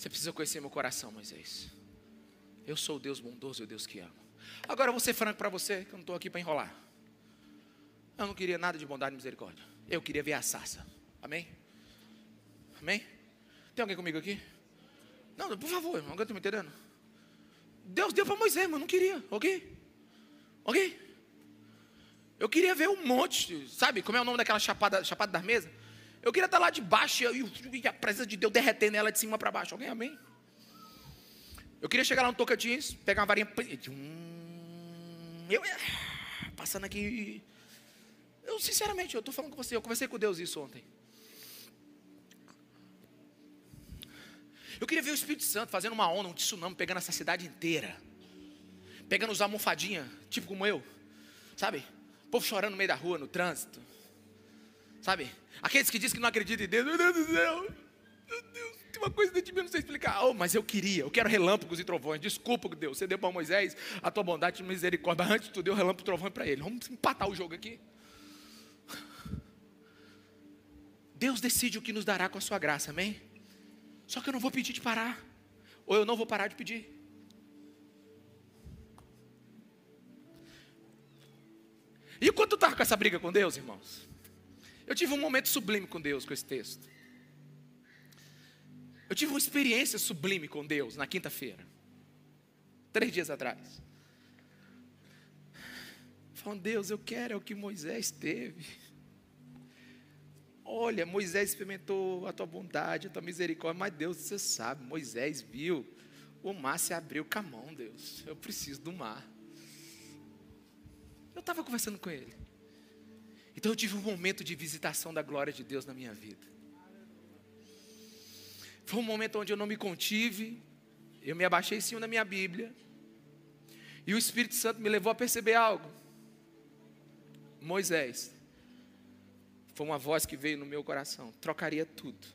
S1: Você precisa conhecer meu coração, Moisés. Eu sou o Deus bondoso e o Deus que amo. Agora eu vou ser franco para você, que eu não estou aqui para enrolar. Eu não queria nada de bondade e misericórdia. Eu queria ver a sarça. Amém? Amém? Tem alguém comigo aqui? Não, por favor, irmão, alguém está me entendendo? Deus deu para Moisés, mas eu não queria, ok? Ok? Eu queria ver um monte, sabe? Como é o nome daquela chapada, chapada das mesas? Eu queria estar lá de baixo e a presença de Deus derretendo ela de cima para baixo. Alguém amém? Eu queria chegar lá no Tocantins, pegar uma varinha. Eu passando aqui. Eu, sinceramente, eu estou falando com você. Eu conversei com Deus isso ontem. Eu queria ver o Espírito Santo fazendo uma onda, um tsunami, pegando essa cidade inteira. Pegando os almofadinhas, tipo como eu. Sabe? O povo chorando no meio da rua, no trânsito. Sabe? Aqueles que dizem que não acreditam em Deus, meu Deus do céu, meu Deus, tem uma coisa dentro de mim, não sei explicar. Oh, mas eu queria, eu quero relâmpagos e trovões. Desculpa, Deus, você deu para Moisés a tua bondade e misericórdia, antes tu deu relâmpago e trovão para ele. Vamos empatar o jogo aqui. Deus decide o que nos dará com a sua graça, amém? Só que eu não vou pedir de parar, ou eu não vou parar de pedir. E enquanto eu estava com essa briga com Deus, irmãos, eu tive um momento sublime com Deus com esse texto. Eu tive uma experiência sublime com Deus na quinta-feira, três dias atrás. Falando, Deus, eu quero é o que Moisés teve. Olha, Moisés experimentou a tua bondade, a tua misericórdia, mas Deus, você sabe, Moisés viu o mar se abriu com a mão, Deus. Eu preciso do mar. Eu estava conversando com ele. Então eu tive um momento de visitação da glória de Deus na minha vida. Foi um momento onde eu não me contive, eu me abaixei cima da minha Bíblia, e o Espírito Santo me levou a perceber algo. Moisés, foi uma voz que veio no meu coração, trocaria tudo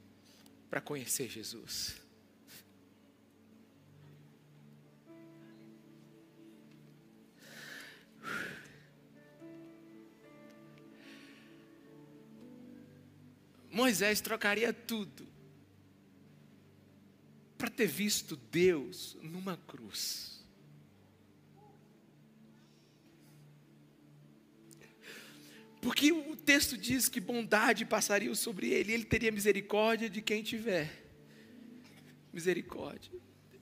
S1: para conhecer Jesus. Moisés trocaria tudo para ter visto Deus numa cruz. Porque o texto diz que bondade passaria sobre ele, ele teria misericórdia de quem tiver misericórdia.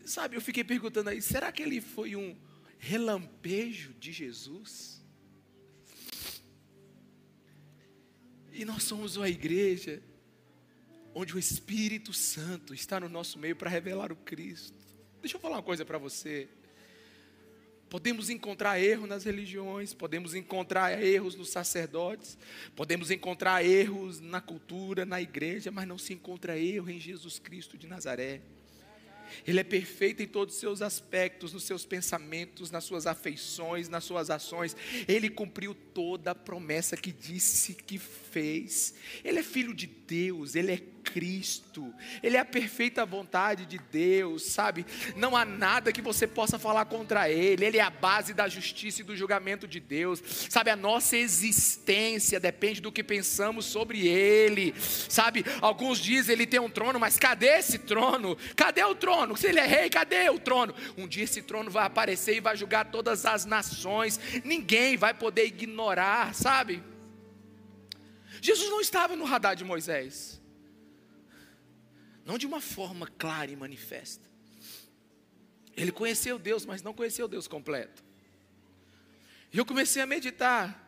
S1: Sabe, eu fiquei perguntando aí, será que ele foi um relampejo de Jesus? E nós somos uma igreja onde o Espírito Santo está no nosso meio para revelar o Cristo. Deixa eu falar uma coisa para você. Podemos encontrar erro nas religiões, podemos encontrar erros nos sacerdotes, podemos encontrar erros na cultura, na igreja, mas não se encontra erro em Jesus Cristo de Nazaré. Ele é perfeito em todos os seus aspectos, nos seus pensamentos, nas suas afeições, nas suas ações. Ele cumpriu toda a promessa que disse que fez. Ele é filho de Deus, ele é Cristo, Ele é a perfeita vontade de Deus, sabe? Não há nada que você possa falar contra Ele, Ele é a base da justiça e do julgamento de Deus, sabe? A nossa existência depende do que pensamos sobre Ele, sabe? Alguns dizem Ele tem um trono, mas cadê esse trono? Cadê o trono? Se Ele é rei, cadê o trono? Um dia esse trono vai aparecer e vai julgar todas as nações, ninguém vai poder ignorar, sabe? Jesus não estava no radar de Moisés não de uma forma clara e manifesta. Ele conheceu Deus, mas não conheceu Deus completo. E eu comecei a meditar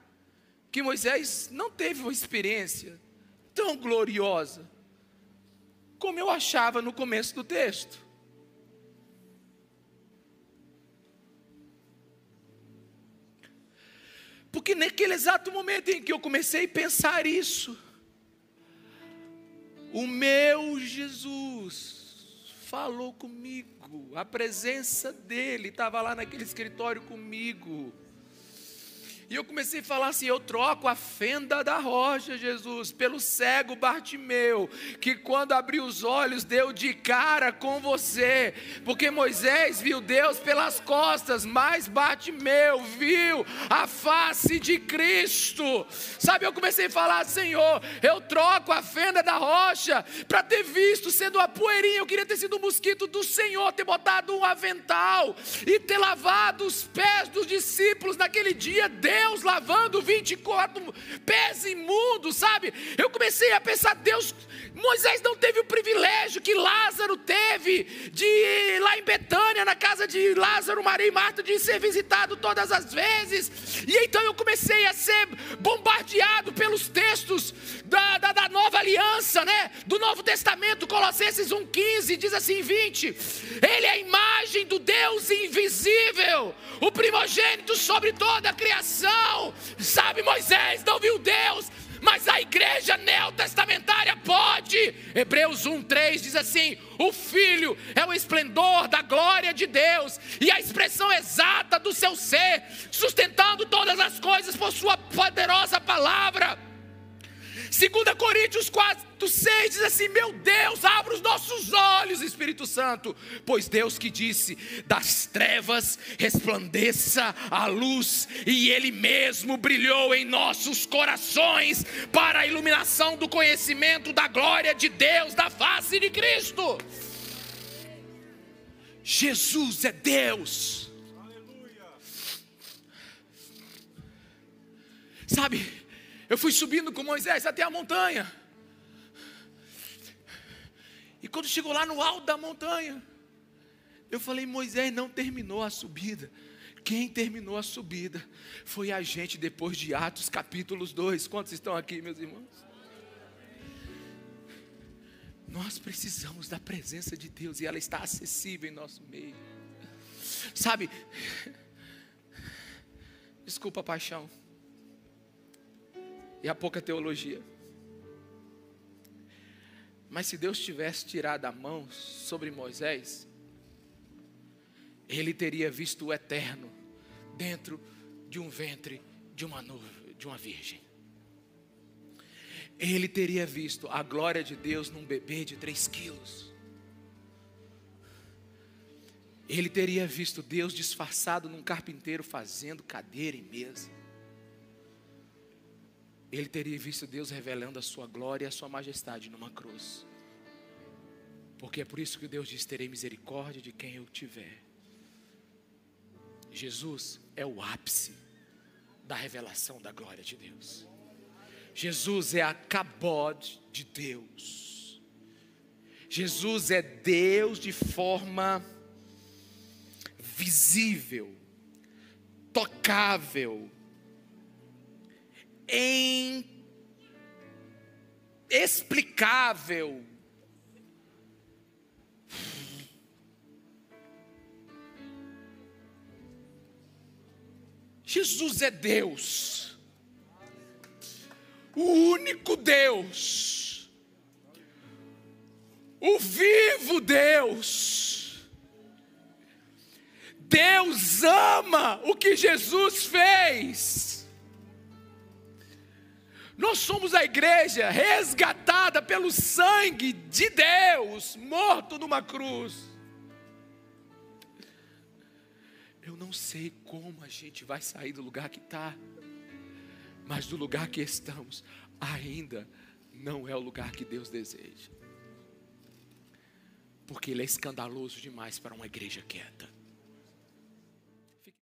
S1: que Moisés não teve uma experiência tão gloriosa como eu achava no começo do texto. Porque naquele exato momento em que eu comecei a pensar isso, o meu Jesus falou comigo, a presença dele estava lá naquele escritório comigo. E eu comecei a falar assim: eu troco a fenda da rocha, Jesus, pelo cego Bartimeu, que quando abriu os olhos deu de cara com você, porque Moisés viu Deus pelas costas, mas Bartimeu viu a face de Cristo. Sabe, eu comecei a falar: Senhor, eu troco a fenda da rocha para ter visto, sendo a poeirinha, eu queria ter sido um mosquito do Senhor, ter botado um avental e ter lavado os pés dos discípulos naquele dia. Deus Deus lavando 24 pés imundos, sabe? Eu comecei a pensar, Deus, Moisés não teve o privilégio que Lázaro teve de ir lá em Betânia, na casa de Lázaro, Maria e Marta, de ser visitado todas as vezes. E então eu comecei a ser bombardeado pelos textos da, da, da nova aliança, né? Do Novo Testamento, Colossenses 1,15, diz assim: 20: Ele é a imagem do Deus invisível, o primogênito sobre toda a criação. Sabe, Moisés não viu Deus, mas a igreja neotestamentária pode. Hebreus 1:3 diz assim: "O filho é o esplendor da glória de Deus e a expressão exata do seu ser, sustentando todas as coisas por sua poderosa palavra." 2 Coríntios 4, 6 diz assim: Meu Deus, abra os nossos olhos, Espírito Santo, pois Deus que disse: Das trevas resplandeça a luz, e Ele mesmo brilhou em nossos corações para a iluminação do conhecimento da glória de Deus, da face de Cristo. Jesus é Deus. Aleluia. Sabe, eu fui subindo com Moisés até a montanha. E quando chegou lá no alto da montanha, eu falei: Moisés não terminou a subida. Quem terminou a subida foi a gente depois de Atos capítulos 2. Quantos estão aqui, meus irmãos? Nós precisamos da presença de Deus e ela está acessível em nosso meio. Sabe? Desculpa paixão e a pouca teologia. Mas se Deus tivesse tirado a mão sobre Moisés, ele teria visto o eterno dentro de um ventre de uma nuvem, de uma virgem. Ele teria visto a glória de Deus num bebê de três quilos. Ele teria visto Deus disfarçado num carpinteiro fazendo cadeira e mesa ele teria visto Deus revelando a sua glória e a sua majestade numa cruz. Porque é por isso que Deus diz: terei misericórdia de quem eu tiver. Jesus é o ápice da revelação da glória de Deus. Jesus é a cabode de Deus. Jesus é Deus de forma visível, tocável, inexplicável. Jesus é Deus, o único Deus, o vivo Deus, Deus ama o que Jesus fez. Nós somos a igreja resgatada pelo sangue de Deus, morto numa cruz. Eu não sei como a gente vai sair do lugar que está, mas do lugar que estamos, ainda não é o lugar que Deus deseja, porque Ele é escandaloso demais para uma igreja quieta.